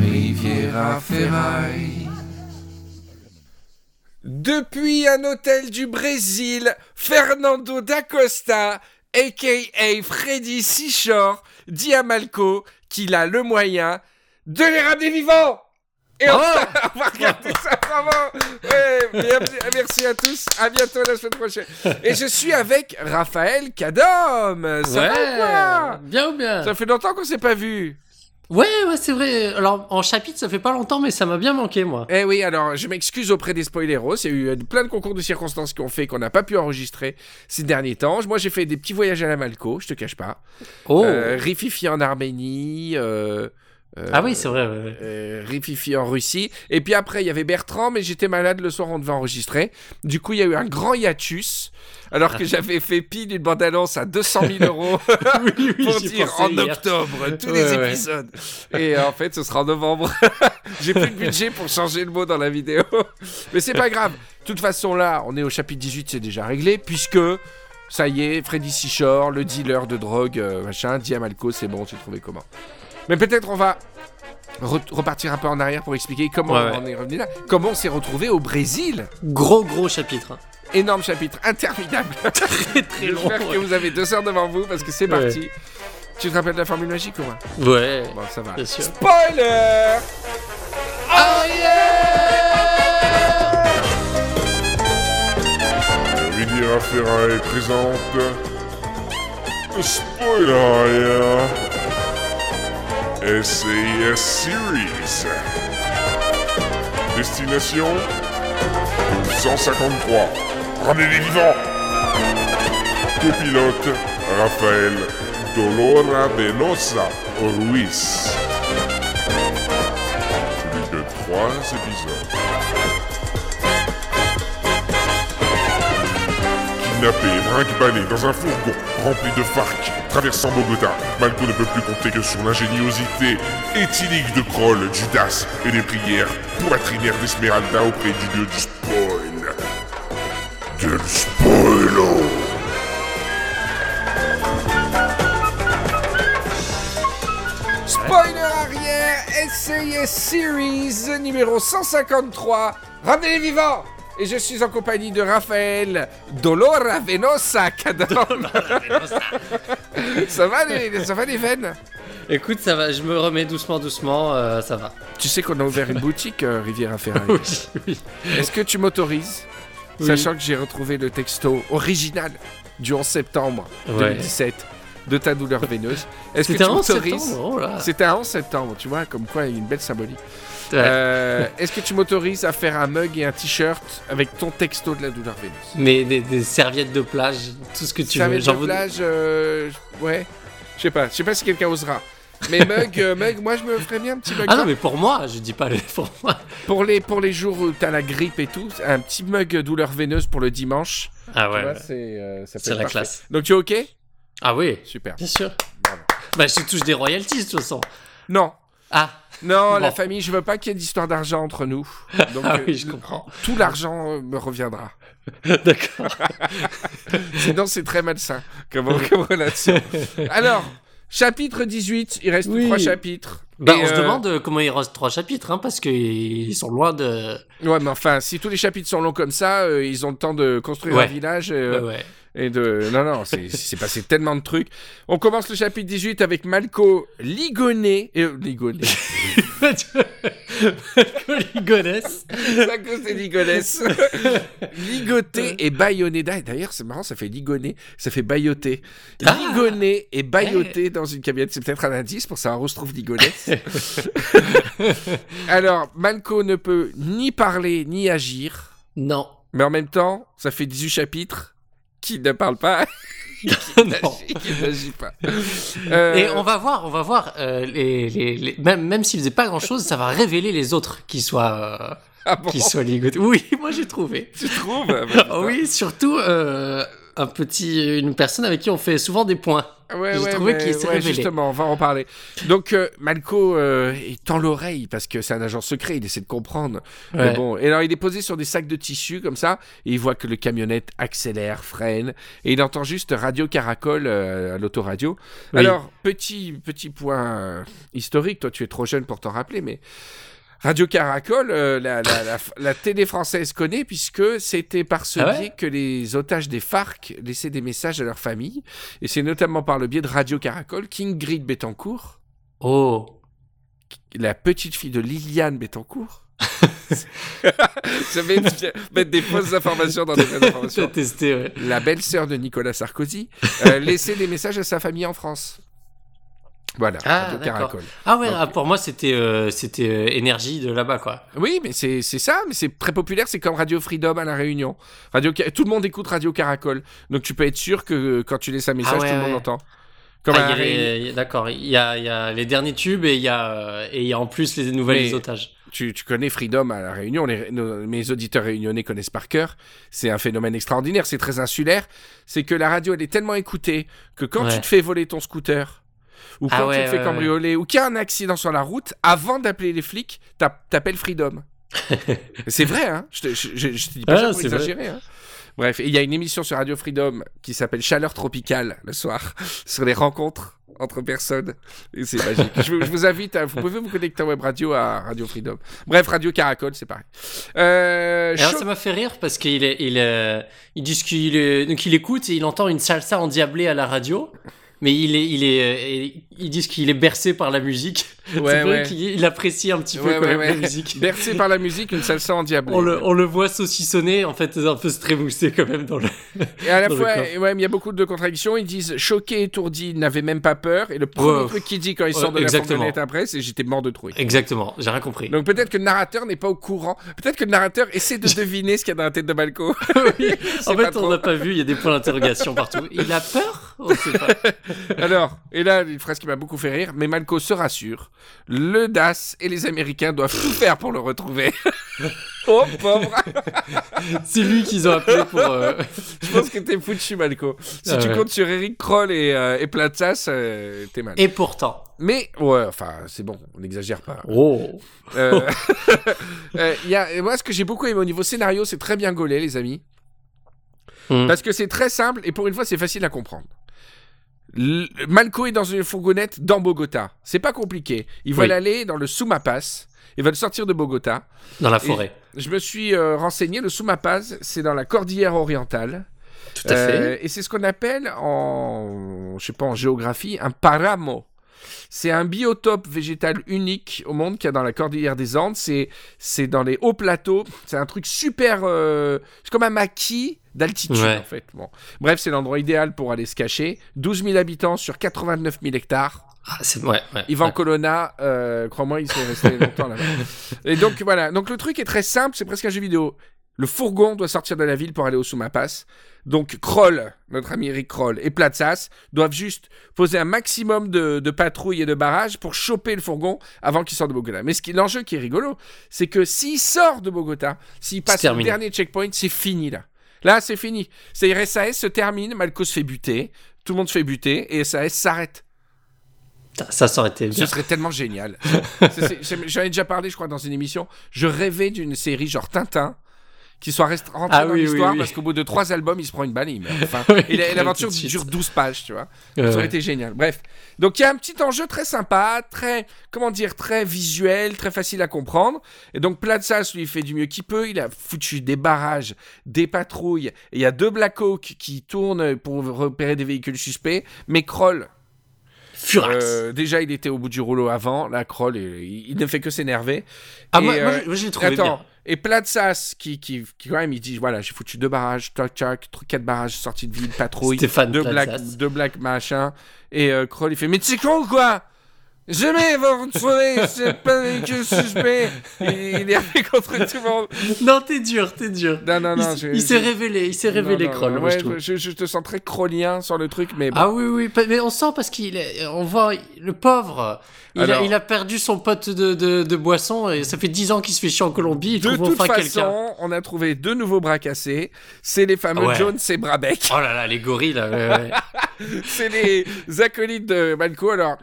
Riviera Ferraille. Depuis un hôtel du Brésil, Fernando da Costa, a.k.a. Freddy Seashore, dit à Malco qu'il a le moyen de les ramener vivants. Et on, va, on va regarder ça, bravo. Ouais, merci à tous, à bientôt la semaine prochaine. Et je suis avec Raphaël Cadom Ça va ou quoi? bien ou bien? Ça fait longtemps qu'on s'est pas vu Ouais, ouais, c'est vrai. Alors, en chapitre, ça fait pas longtemps, mais ça m'a bien manqué, moi. Eh oui, alors je m'excuse auprès des spoileros. Il y a eu euh, plein de concours de circonstances qui ont fait qu'on n'a pas pu enregistrer ces derniers temps. Moi, j'ai fait des petits voyages à la Malco, je te cache pas. Oh Euh, Rififi en Arménie. euh, euh, Ah oui, c'est vrai, ouais, ouais. euh, Rififi en Russie. Et puis après, il y avait Bertrand, mais j'étais malade le soir, on devait enregistrer. Du coup, il y a eu un grand hiatus. Alors Ah. que j'avais fait pile une bande-annonce à 200 000 euros oui, pour dire en hier. octobre tous Ouais, les épisodes. Et euh, en fait, ce sera en novembre. J'ai plus de budget pour changer le mot dans la vidéo. Mais c'est pas grave. De toute façon, là, on est au chapitre 18, c'est déjà réglé, puisque ça y est, Freddy Seashore, le dealer de drogue, euh, machin, Diamalco, c'est bon, j'ai trouvé comment. Mais peut-être on va re- repartir un peu en arrière pour expliquer comment Ouais, ouais. on est revenu là. Comment on s'est retrouvé au Brésil. Gros, gros chapitre. hein. Énorme chapitre, interminable. Très, très long. J'espère que vous avez deux heures devant vous parce que c'est Ouais. parti. Tu te rappelles de la formule magique ou pas? Ouais, Bon, ça va. bien sûr. Spoiler Oh Riviera Ferraille présente Spoiler SAS Series. Destination 153 Ramenez les vivants. Copilote Raphaël Dolora Venosa Ruiz. Plus de trois épisodes Kidnappé, dans un fourgon rempli de farc, traversant Bogota, Malco ne peut plus compter que sur l'ingéniosité éthylique de Kroll, Judas et les prières poitrinaires d'Esmeralda auprès du dieu du spoil. Spoiler arrière, SAS Series numéro 153. Ramenez les vivants Et je suis en compagnie de Raphaël Dolora Venosa ça va les, ça va les veines? Écoute, ça va, je me remets doucement, doucement, euh, ça va. Tu sais qu'on a ouvert une boutique euh, Riviera Ferraille. Oui, oui. Est-ce que tu m'autorises? Oui. Sachant que j'ai retrouvé le texto original du 11 septembre Ouais. 2017 de ta douleur veineuse. Est-ce que tu un m'autorises. C'était un 11 septembre, tu vois, comme quoi il y a une belle symbolique. Ouais. Euh, Est-ce que tu m'autorises à faire un mug et un t-shirt avec ton texto de la douleur veineuse? Mais des, des serviettes de plage, tout ce que tu Ça veux. de J'en veux- plage, euh, ouais. Je sais pas, je sais pas si quelqu'un osera. Mais mug, euh, mug, moi je me ferais bien un petit mug. Ah non, mais pour moi, je dis pas le pour moi. Pour les pour les jours où t'as la grippe et tout, un petit mug douleur veineuse pour le dimanche. Ah ouais, c'est euh, la parfait. classe. Donc tu es ok? Ah oui, Super. bien sûr. Bravo. Bah, je touche des royalties de toute façon. Non, Ah, non, Bon. la famille, je veux pas qu'il y ait d'histoire d'argent entre nous. Donc, ah euh, oui, je comprends. Tout l'argent euh, me reviendra. D'accord. Sinon, c'est très malsain comme, comme relation. Alors, chapitre 18, il reste Oui. trois chapitres. Bah, on se euh, demande euh, comment il reste trois chapitres, hein, parce qu'ils sont loin de. Ouais, mais enfin, si tous les chapitres sont longs comme ça, euh, ils ont le temps de construire Ouais. un village euh, Ouais, ouais. Et de. Non, non, c'est c'est passé tellement de trucs. On commence le chapitre 18 avec Malco Ligoné. Euh, Ligoné. Ligonesse. c'est à cause des Ligonès. Ligoté et baïonné. D'a- D'ailleurs, c'est marrant, ça fait ligoné, ça fait bailloté. Ah. Ligoné et bailloté dans une camionnette. C'est peut-être un indice pour savoir où se trouve Ligonès. Alors, Malco ne peut ni parler ni agir. Non. Mais en même temps, ça fait 18 chapitres qui ne parlent pas, qui n'agit pas. Euh, Et on va voir, on va voir. euh, les, les, les- Même, même s'il faisait pas grand chose, ça va révéler les autres qui soient, euh, ah bon, qui soient ligotés. Oui, moi j'ai trouvé. tu trouves Bah, Ah oui, surtout, un petit, une personne avec qui on fait souvent des points. Ouais, J'ai ouais, trouvé qu'il s'est ouais, révélé. Justement, on va en parler. Donc, euh, Malco euh, il tend l'oreille parce que c'est un agent secret, il essaie de comprendre. Mais bon, et alors il est posé sur des sacs de tissu comme ça, et il voit que le camionnette accélère, freine, et il entend juste Radio Caracol euh, à l'autoradio. Oui. Alors, petit, petit point euh, historique, toi tu es trop jeune pour t'en rappeler, mais Radio Caracol, euh, la, la, la, la télé française connaît puisque c'était par ce Ah ouais biais que les otages des FARC laissaient des messages à leur famille. Et c'est notamment par le biais de Radio Caracol qu'Ingrid Betancourt, Oh. la petite fille de Liliane Betancourt, je vais mettre des fausses informations dans des vraies informations. testé, ouais. La belle-sœur de Nicolas Sarkozy euh, laissait des messages à sa famille en France. Voilà, Ah, Radio. Caracol. Ah ouais, Donc- ah, pour moi c'était euh, c'était euh, énergie de là-bas quoi. Oui, mais c'est ça, mais c'est très populaire, c'est comme Radio Freedom à La Réunion. Radio, tout le monde écoute Radio Caracol, donc tu peux être sûr que euh, quand tu laisses un message, ouais, tout le monde ouais. entend. Ah, D'accord, il y y a les derniers tubes et il y a et il y a en plus les nouvelles Mais- otages. tu, tu connais Freedom à La Réunion, les- nos- mes auditeurs réunionnais connaissent par cœur. C'est un phénomène extraordinaire, c'est très insulaire. C'est que la radio, elle est tellement écoutée que quand Ouais. tu te fais voler ton scooter, ou Ah quand ouais, tu te fais ouais, cambrioler, ou qu'il y a un accident sur la route, avant d'appeler les flics, t'app- t'appelles Freedom. c'est vrai, hein je, te, je- je- je te dis pas Ah, ça exagérer. Hein Bref, il y a une émission sur Radio Freedom qui s'appelle Chaleur tropicale le soir, sur les rencontres entre personnes. Et c'est magique. je, vous, je vous invite, à, vous pouvez vous connecter en web radio à Radio Freedom. Bref, Radio Caracol, c'est pareil. Euh, alors, ça m'a fait rire parce qu'il il, euh, il dit qu'il donc il écoute et il entend une salsa endiablée à la radio, mais il est, il est, euh, ils disent qu'il est bercé par la musique. Ouais, C'est vrai ouais. qu'il il apprécie un petit peu Ouais, quand même la musique. Bercé par la musique, une salsa endiablée. On le, on le voit saucissonner, en fait, un peu se trémousser quand même dans le. Et à la fois, il y a beaucoup de contradictions. Ils disent choqué, étourdi, n'avait même pas peur. Et le premier truc qu'il dit quand il sort de la fourgonnette après, c'est j'étais mort de trouille. Exactement, j'ai rien compris. Donc peut-être que le narrateur n'est pas au courant. Peut-être que le narrateur essaie de deviner ce qu'il y a dans la tête de Malco. Oui, en fait, on n'a pas vu, il y a des points d'interrogation partout. Il a peur? On sait pas. Alors, et là, une phrase qui m'a beaucoup fait rire, mais Malco se rassure. Le DAS et les Américains doivent tout faire pour le retrouver. oh pauvre C'est lui qu'ils ont appelé pour. euh, Je pense que t'es foutu, Malco. Si Ah tu ouais. comptes sur Eric Kroll et, euh, et Platsas, euh, t'es mal. Et pourtant. Mais, ouais, enfin, c'est bon, on n'exagère pas. Oh Euh, euh, il y a, moi, ce que j'ai beaucoup aimé au niveau scénario, c'est très bien gaulé, les amis. Hmm. Parce que c'est très simple et pour une fois, c'est facile à comprendre. Malco est dans une fourgonnette dans Bogota. C'est pas compliqué. Ils veulent Oui. aller dans le Sumapas. Ils veulent sortir de Bogota. Dans la forêt. Je me suis euh, renseigné. Le Sumapas, c'est dans la cordillère orientale. Tout à fait. Euh, et c'est ce qu'on appelle en, je sais pas, en géographie, un paramo. C'est un biotope végétal unique au monde qu'il y a dans la cordillère des Andes. C'est, c'est dans les hauts plateaux. C'est un truc super. euh, c'est comme un maquis d'altitude Ouais. en fait. Bon. Bref, c'est l'endroit idéal pour aller se cacher. 12 000 habitants sur 89 000 hectares. Ah, c'est ouais, ouais. Yvan ouais. Colonna, euh, crois-moi, il serait resté longtemps là-bas. Et donc voilà, donc le truc est très simple, c'est presque un jeu vidéo. Le fourgon doit sortir de la ville pour aller au Sumapas. Donc Kroll, notre ami Eric Kroll et Platsas doivent juste poser un maximum de, de patrouilles et de barrages pour choper le fourgon avant qu'il sorte de Bogota. Mais ce qui, l'enjeu qui est rigolo, c'est que s'il sort de Bogota, s'il passe le dernier checkpoint, c'est fini là. Là, c'est fini. C'est-à-dire SAS se termine, Malco se fait buter, tout le monde se fait buter et SAS s'arrête. Ça, ça aurait été bien. Ce serait tellement génial. J'en ai déjà parlé, je crois, dans une émission. Je rêvais d'une série genre Tintin qui soit rentrée Ah dans oui, l'histoire oui. parce qu'au bout de trois albums, il se prend une balle. et il meurt. Enfin, et la- et l'aventure dure 12 pages, tu vois. Ça aurait été génial. Bref. Donc il y a un petit enjeu très sympa, très, comment dire, très visuel, très facile à comprendre. Et donc Platsas, lui, fait du mieux qu'il peut. Il a foutu des barrages, des patrouilles. Et il y a deux Black Hawk qui tournent pour repérer des véhicules suspects. Mais Kroll, Furax. euh, déjà, il était au bout du rouleau avant. La Kroll, il, il ne fait que s'énerver. ah, et, moi, euh, je- moi, je l'ai trouvé Attends, bien. Et Platsas, qui, qui, qui, quand même, il dit voilà, j'ai foutu deux barrages, tac, tr- quatre barrages sortis de ville, patrouille, Stéphane deux Platsas. black, deux black machin. Et euh, Kroll, il fait mais tu con ou quoi? Je retrouver, c'est pas que suspect. Il, il est arrivé contre tout le monde. Non, t'es dur, t'es dur. Non, non, non. il s'est révélé, il s'est révélé, Kroll, je ouais, je, je te sens très crolien sur le truc, mais bon. Ah oui, oui, mais on sent parce qu'il est, on voit le pauvre. Il, Alors- a, il a perdu son pote de, de, de boisson et ça fait 10 ans qu'il se fait chier en Colombie. Il de trouve toute enfin façon, on a trouvé deux nouveaux bras cassés. C'est les fameux Ouais. Jones et Brabeck. Oh là là, les gorilles là. ouais. c'est les acolytes de Malco. Alors,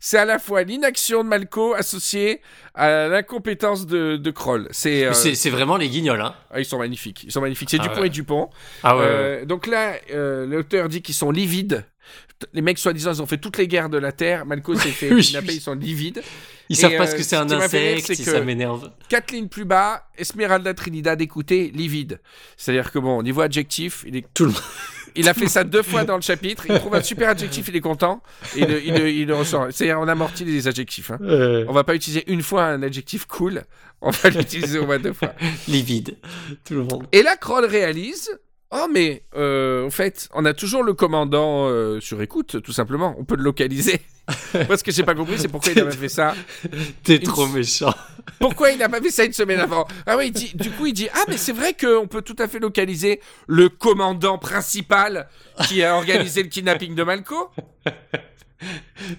c'est à la fois l'inaction de Malco associée à l'incompétence de, de Kroll. C'est, euh, C'est vraiment les guignols, hein. ah, ils sont magnifiques. Ils sont magnifiques. C'est Ah Dupont ouais. et Dupont. Ah ouais. ouais. Euh, donc là, euh, l'auteur dit qu'ils sont livides. Les mecs, soi-disant, ils ont fait toutes les guerres de la Terre. Malco s'est fait Oui, kidnapper, oui. ils sont livides. Ils et, savent pas ce que c'est ce un rire, insecte que- ça m'énerve. Quatre lignes plus bas, Esmeralda Trinidad, écoutez, livide. C'est-à-dire que bon, au niveau adjectif, il est Tout le monde. Il a fait ça deux fois dans le chapitre. Il trouve un super adjectif, il est content. Et il, le- il le- il le ressort. C'est on amortit les adjectifs. hein. On va pas utiliser une fois un adjectif cool. On va l'utiliser au moins deux fois. Livide. Tout le monde. Et là, Kroll réalise. Oh mais euh, en fait, on a toujours le commandant euh, sur écoute, tout simplement. On peut le localiser. Moi, ce que j'ai pas compris, c'est pourquoi il a pas fait ça. T'es Une- trop méchant. Pourquoi il n'a pas fait ça une semaine avant? Ah oui, dit- du coup, il dit Ah, mais c'est vrai qu'on peut tout à fait localiser le commandant principal qui a organisé le kidnapping de Malco.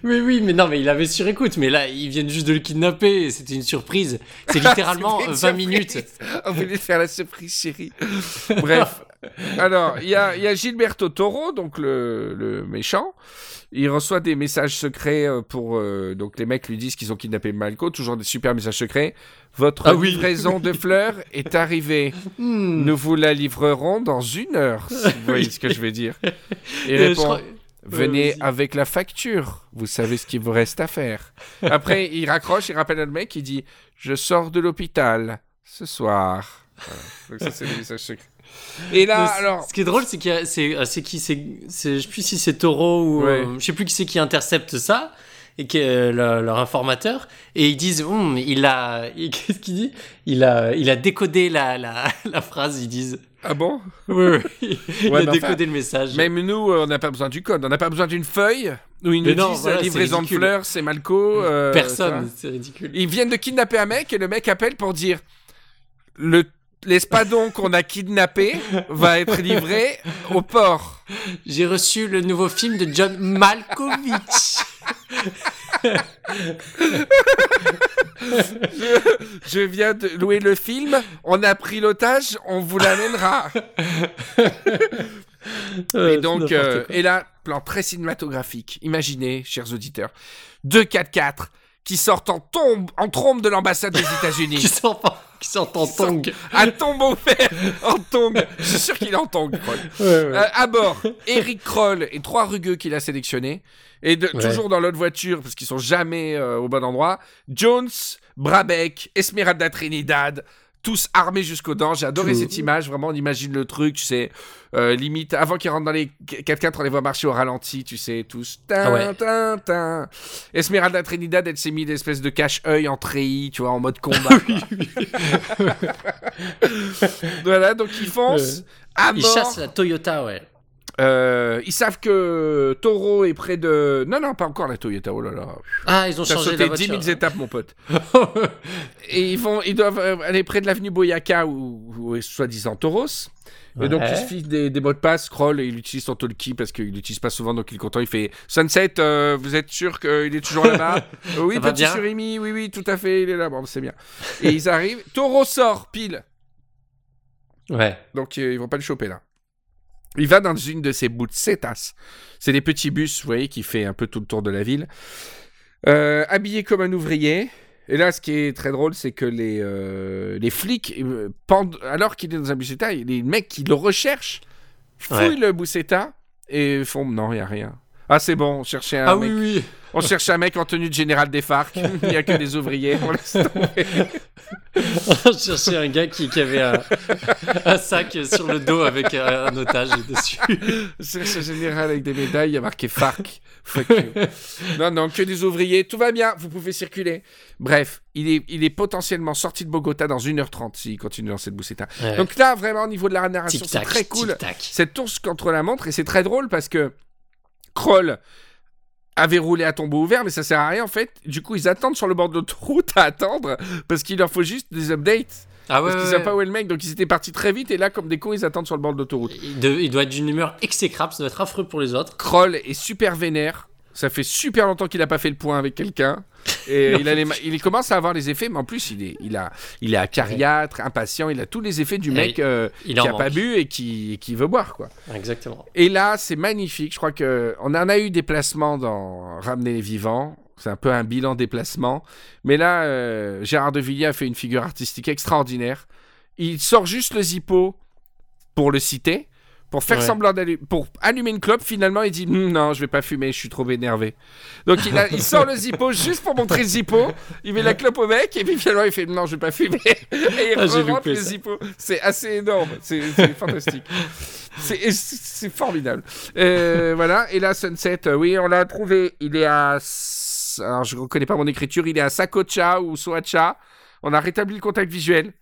Oui, oui, mais non, mais il avait sur écoute. Mais là, ils viennent juste de le kidnapper. C'était une surprise. C'est littéralement C'était une 20 surprise. minutes. On voulait faire la surprise, chérie. Bref. Alors, il y a, y a Gilberto Toro, donc le, le méchant. Il reçoit des messages secrets euh, pour. euh, donc, les mecs lui disent qu'ils ont kidnappé Malco. Toujours des super messages secrets. Votre Ah oui. livraison de fleurs est arrivée. Hmm. Nous vous la livrerons dans une heure. Si vous voyez ce que je veux dire. Il Euh, je répond. Venez vas-y. avec la facture. Vous savez ce qu'il vous reste à faire. Après, il raccroche, il rappelle le mec, il dit Je sors de l'hôpital ce soir. Voilà. Donc, ça, c'est le message secret. Et là, alors. Ce qui est drôle, c'est qu'il y a- c'est euh, c'est qui c'est je sais plus si c'est Taureau ou Ouais. euh, je sais plus qui c'est qui intercepte ça et est le- leur informateur et ils disent Hum, il a qu'est-ce qu'il dit? Il a il a décodé la, la, la phrase ils disent Ah bon? Oui, oui. il Ouais, a décodé enfin, le message Même nous, euh, on n'a pas besoin du code. On n'a pas besoin d'une feuille où ils nous Mais non, disent voilà, livraison de fleurs, c'est Malco. euh, personne c'est ridicule Ils viennent de kidnapper un mec et le mec appelle pour dire le l'espadon qu'on a kidnappé va être livré au port. j'ai reçu le nouveau film de John Malkovich Je viens de louer le film, on a pris l'otage, on vous l'amènera. Et donc, euh, et là, plan très cinématographique. Imaginez, chers auditeurs, deux 4x4 qui sortent en tombe, en trombe de l'ambassade des qui États-Unis. en- qui sort en sort- tongue à tombeau ouvert, en tongue. Je suis sûr qu'il est en tongue, Kroll. Euh, à bord, Eric Kroll et trois rugueux qu'il a sélectionnés. Et de- Ouais. toujours dans l'autre voiture, parce qu'ils sont jamais euh, au bon endroit. Jones, Brabeck, Esmeralda Trinidad, tous armés jusqu'aux dents. J'ai adoré Tout. cette image. Vraiment, on imagine le truc, tu sais. euh, limite, avant qu'ils rentrent dans les 4x4, on les voit marcher au ralenti, tu sais, tous. Tin, Ah ouais. tin, tin. Esmeralda Trinidad, elle s'est mis des espèces de cache-œil en treillis, tu vois, en mode combat. voilà, donc ils foncent. À ils mort. chassent la Toyota ouais Euh, ils savent que Taureau est près de. Non, non, pas encore la Toyota. Oh là là. ah ils ont changé sauté la 10 voiture 000 étapes, mon pote. Et ils, vont, ils doivent euh, aller près de l'avenue Boyaka, où, où est soi-disant Tauros. Et donc, il se fiche des, des mots de passe, scroll, et il utilise son talkie parce qu'il l'utilise pas souvent, donc il est content. Il fait Sunset, euh, vous êtes sûr qu'il est toujours là-bas? Oui, Ça petit surimi, oui, oui, tout à fait, il est là. Bon, c'est bien. Et ils arrivent. Taureau sort, pile. ouais Donc ils vont pas le choper là. Il va dans une de ces bucetas. C'est des petits bus, vous voyez, qui fait un peu tout le tour de la ville. Euh, habillé comme un ouvrier. Et là, ce qui est très drôle, c'est que les, euh, les flics, euh, pendent- alors qu'il est dans un buceta, les mecs qui le recherchent fouillent Ouais. le buceta et font non, il n'y a rien. Ah, c'est bon, on cherchait un ah mec. oui oui On cherchait un mec en tenue de général des FARC. Il n'y a que des ouvriers. On laisse tomber. On cherchait un gars qui, qui avait un, un sac sur le dos avec un, un otage dessus. C'est général avec des médailles, il y a marqué FARC. Fuck you. non, non, que des ouvriers, tout va bien, vous pouvez circuler. Bref, il est, il est potentiellement sorti de Bogota dans 1h30 s'il continue dans cette bousseta. Ouais. Donc là, vraiment, au niveau de la narration, c'est très cool. Cette course contre la montre, et c'est très drôle parce que Kroll avaient roulé à tombeau ouvert, mais ça sert à rien en fait. Du coup, ils attendent sur le bord de l'autoroute à attendre parce qu'il leur faut juste des updates. Ah ouais, parce qu'ils savent ouais. pas où est le mec, donc ils étaient partis très vite et là, comme des cons, ils attendent sur le bord de l'autoroute. Il, il doit être d'une humeur exécrable, ça doit être affreux pour les autres. Kroll est super vénère. Ça fait super longtemps qu'il a pas fait le point avec quelqu'un. Et il, a les ma- il commence à avoir les effets, mais en plus, il est, il a, il est acariâtre, impatient. Il a tous les effets du Et mec euh, Il qui en a pas bu et qui, et qui veut boire, quoi. Exactement. Et là, c'est magnifique. Je crois que on en a eu des placements dans Ramener les vivants. C'est un peu un bilan des placements. Mais là, euh, Gérard de Villiers a fait une figure artistique extraordinaire. Il sort juste le zippo pour le citer, pour faire Ouais. semblant d'allumer, pour allumer une clope. Finalement, il dit Hum, non, je vais pas fumer, je suis trop énervé. Donc il, a- il sort le zippo juste pour montrer le zippo. Il met la clope au mec et puis finalement il fait non, je vais pas fumer. Et il Ah, loupé le zippo. C'est assez énorme. C'est fantastique. C'est formidable. Euh, voilà. Et là, Sunset, euh, oui, on l'a trouvé. Il est à. Alors, je ne reconnais pas mon écriture. Il est à Sakocha ou Soacha. On a rétabli le contact visuel.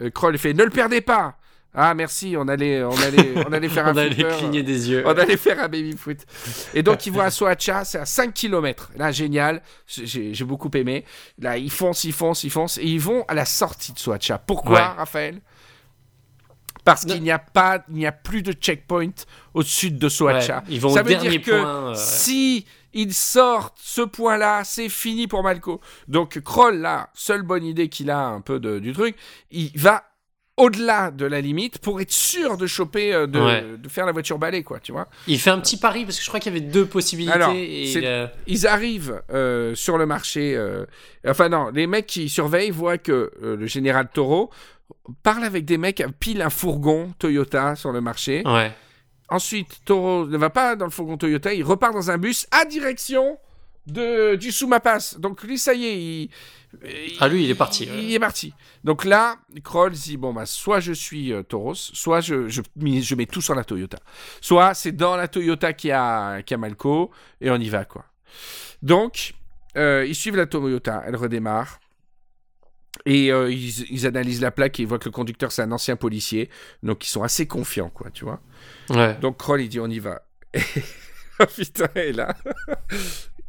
Euh, Kroll fait Ne le perdez pas. Ah, merci. On allait, on allait, on allait faire un On allait flipper. cligner des yeux. On allait faire un baby foot. Et donc, ils vont à Soacha, c'est à 5 km. Là, génial. J'ai beaucoup aimé. Là, ils foncent, ils foncent, ils foncent. Et ils vont à la sortie de Soacha. Pourquoi, Ouais. Raphaël? Parce qu'il n'y a pas, il n'y a plus de checkpoint au sud de Soacha. Ouais, ils vont Ça au veut dernier dire que point. euh, si ils sortent ce point-là, c'est fini pour Malco. Donc Kroll, là, seule bonne idée qu'il a un peu de- du truc, il va au-delà de la limite pour être sûr de choper, euh, de, Ouais. de faire la voiture balai, quoi, tu vois. Il fait un petit pari parce que je crois qu'il y avait deux possibilités. Alors, et euh, Ils arrivent euh, sur le marché. euh, Enfin non, les mecs qui surveillent voient que le général Toro parle avec des mecs pile un fourgon Toyota sur le marché. Ouais. Ensuite, Toro ne va pas dans le fourgon Toyota, il repart dans un bus à direction de, du Soumapas. Donc lui, ça y est, il, Ah, lui, il est parti, Il, est parti. Donc là, Kroll dit bon bah soit je suis euh, Tauros, soit je, je, mets tout sur la Toyota. Soit c'est dans la Toyota qui a, qui a Malco et on y va quoi. Donc euh, ils suivent la Toyota, elle redémarre. Et euh, ils, ils analysent la plaque et ils voient que le conducteur c'est un ancien policier. Donc ils sont assez confiants quoi, tu vois. Ouais. Donc Kroll, il dit on y va. oh putain, et là.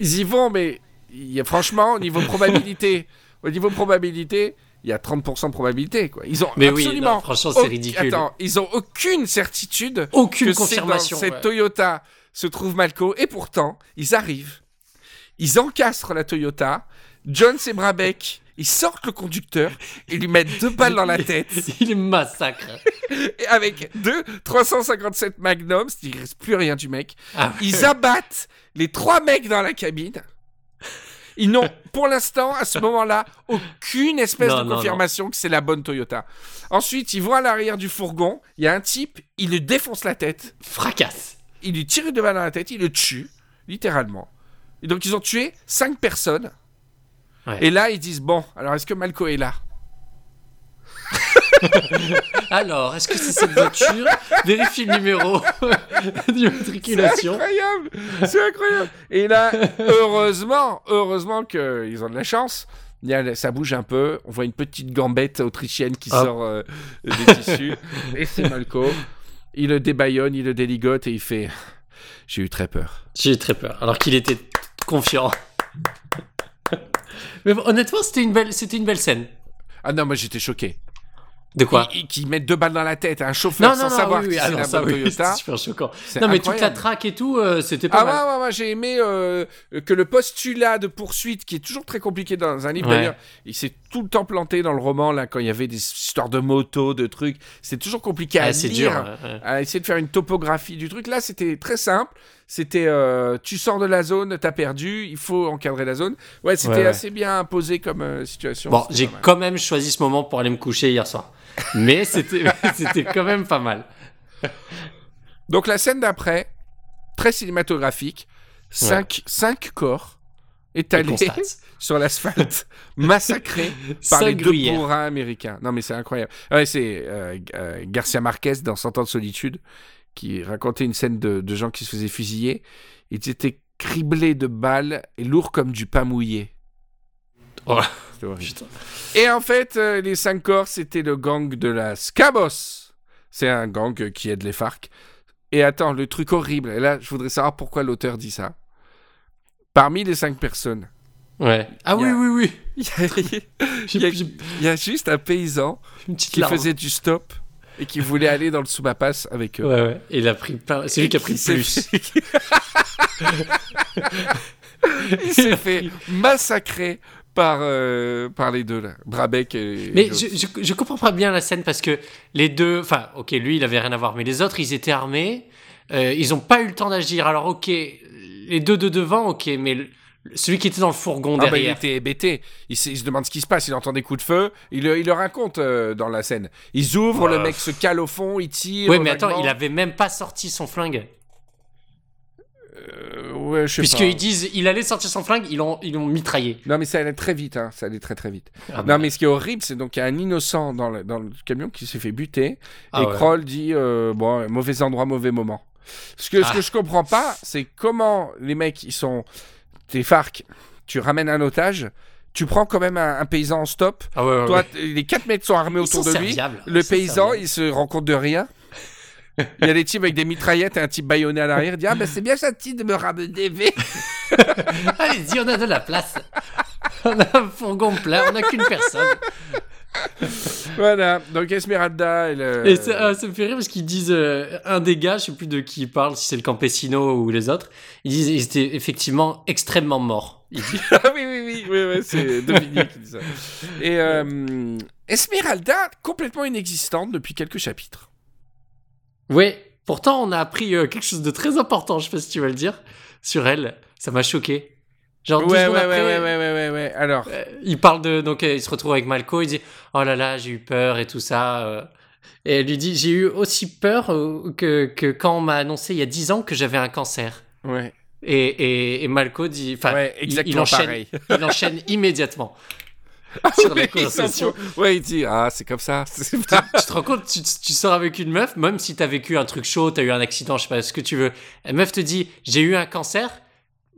Ils y vont, mais y a, franchement, au niveau probabilité, au niveau probabilité, il y a 30% de probabilité. Quoi. Ils ont Mais oui, absolument. non, franchement, c'est ridicule. Attends, ils ont aucune certitude Aucune que confirmation. dans cette. Toyota se trouve Malco. Et pourtant, ils arrivent, ils encastrent la Toyota. Jones et Brabeck, ils sortent le conducteur et lui mettent deux balles dans la tête. Il massacre. Et avec deux 357 Magnums, il reste plus rien du mec. Ah, Ils abattent les trois mecs dans la cabine. Ils n'ont, pour l'instant, à ce moment-là, aucune espèce Non, de non, confirmation que c'est la bonne Toyota. Ensuite, ils vont à l'arrière du fourgon. Il y a un type, il lui défonce la tête. fracasse. Il lui tire une balle dans la tête. Il le tue, littéralement. Et donc, ils ont tué cinq personnes. Ouais. Et là, ils disent Bon, alors est-ce que Malco est là? Alors, est-ce que c'est cette voiture? Vérifie le numéro d'immatriculation. incroyable C'est incroyable Et là, heureusement, heureusement qu'ils ont de la chance. Il y a- ça bouge un peu. On voit une petite gambette autrichienne qui Ah. sort euh, des tissus. Et c'est Malco. Il le débaillonne, il le déligote et il fait J'ai eu très peur. J'ai eu très peur, alors qu'il était confiant. Mais honnêtement, c'était une belle, c'était une belle scène. Ah non, moi j'étais choqué. De quoi qu'ils mettent deux balles dans la tête à un chauffeur sans savoir oui, oui, ah c'est non, la bonne oui, Toyota. super choquant. Non, mais toute la traque et tout, euh, c'était pas Ah mal. ouais, ouais, ouais, j'ai aimé euh, que le postulat de poursuite, qui est toujours très compliqué dans un livre Ouais. d'ailleurs, il s'est tout le temps planté dans le roman, là, quand il y avait des histoires de motos, de trucs, c'est toujours compliqué à Ah, c'est lire, dur. à essayer de faire une topographie du truc. Là, c'était très simple, c'était euh, tu sors de la zone, t'as perdu, il faut encadrer la zone. Ouais, c'était Ouais, ouais. assez bien posé comme euh, situation. Bon, j'ai quand même choisi ce moment pour aller me coucher hier soir. Mais c'était, quand même pas mal. Donc la scène d'après, très cinématographique, cinq, cinq corps étalés sur l'asphalte, massacrés par Cinq les deux gruyères. bourrins américains. Non, mais c'est incroyable. Ouais, c'est euh, Garcia Marquez dans Cent ans de solitude qui racontait une scène de, de gens qui se faisaient fusiller. Ils étaient criblés de balles et lourds comme du pain mouillé. Oh. Et en fait, euh, les cinq corps, c'était le gang de la Scabos. C'est un gang qui aide les FARC. Et attends, le truc horrible, et là, je voudrais savoir pourquoi l'auteur dit ça. Parmi les cinq personnes, Ouais. Ah oui, a- oui, oui. il y a, J'ai- il y a- j'ai il y a juste un paysan qui larme. faisait du stop et qui voulait aller dans le sous-papasse avec eux. Ouais, ouais. Et il a pris plein- C'est lui qui a pris le plus. il s'est fait massacrer par, euh, par les deux là, Brabec et. Mais je, je, je comprends pas bien la scène parce que les deux, enfin, ok, lui il avait rien à voir, mais les autres ils étaient armés, euh, ils ont pas eu le temps d'agir. Alors ok, les deux de devant, ok, mais le- celui qui était dans le fourgon Ah bah, il derrière. était hébété. Il, se- il se demande ce qui se passe. Il entend des coups de feu. Il, le- il le raconte euh, dans la scène. Ils ouvrent, le mec se cale au fond, il tire. Ouais, mais attends, il avait même pas sorti son flingue. Euh, ouais, je sais Puisqu'ils pas. disent, il allait sortir son flingue, ils l'ont, ils l'ont mitraillé. Non, mais ça allait très vite. Hein. Ça allait très très vite. Ah bah. Non, mais ce qui est horrible, c'est donc qu'il y a un innocent dans le, dans le camion qui s'est fait buter. Ah et ouais. Kroll dit euh, bon, mauvais endroit, mauvais moment. Ce que, ce Ah. que je comprends pas, c'est comment les mecs, ils sont. T'es FARC, tu ramènes un otage, tu prends quand même un, un paysan en stop. Ah ouais, ouais, Toi, ouais. t- les quatre mecs sont armés Ils autour sont de lui. Le Ils paysan, serviables. il se rend compte de rien. Il y a des types avec des mitraillettes et un type baïonné à l'arrière. Il dit Ah, ben c'est bien gentil de me ramener V. Allez-y, on a de la place. on a un fourgon plein, on n'a qu'une personne. voilà. Donc Esmeralda, elle. euh, Et ça, ça me fait rire parce qu'ils disent, euh, un des gars, je sais plus de qui il parle, si c'est le Campesino ou les autres, ils disent ils étaient effectivement extrêmement morts. Dit. Ah oui, oui, oui, oui, oui, c'est Dominique qui dit ça. Et euh, Esmeralda, complètement inexistante depuis quelques chapitres. ouais, pourtant on a appris euh, quelque chose de très important, je sais pas si tu vas le dire, sur elle. Ça m'a choqué. Genre Ouais, ouais, ouais, après, ouais, ouais, ouais, ouais, ouais. Alors, euh, il parle de. Donc euh, il se retrouve avec Malco, il dit Oh là là, j'ai eu peur et tout ça. euh. Et elle lui dit J'ai eu aussi peur euh, que, que quand on m'a annoncé il y a 10 ans que j'avais un cancer. ouais, Et, et, et Malco dit, enfin, ouais, il- exactement il, enchaîne, pareil. il enchaîne immédiatement sur la Oui, il s'en conversation. fout. Ouais, il dit Ah, c'est comme ça. c'est pas- Tu te rends compte, tu, tu sors avec une meuf, même si t'as vécu un truc chaud, t'as eu un accident, je sais pas ce que tu veux. La meuf te dit, j'ai eu un cancer.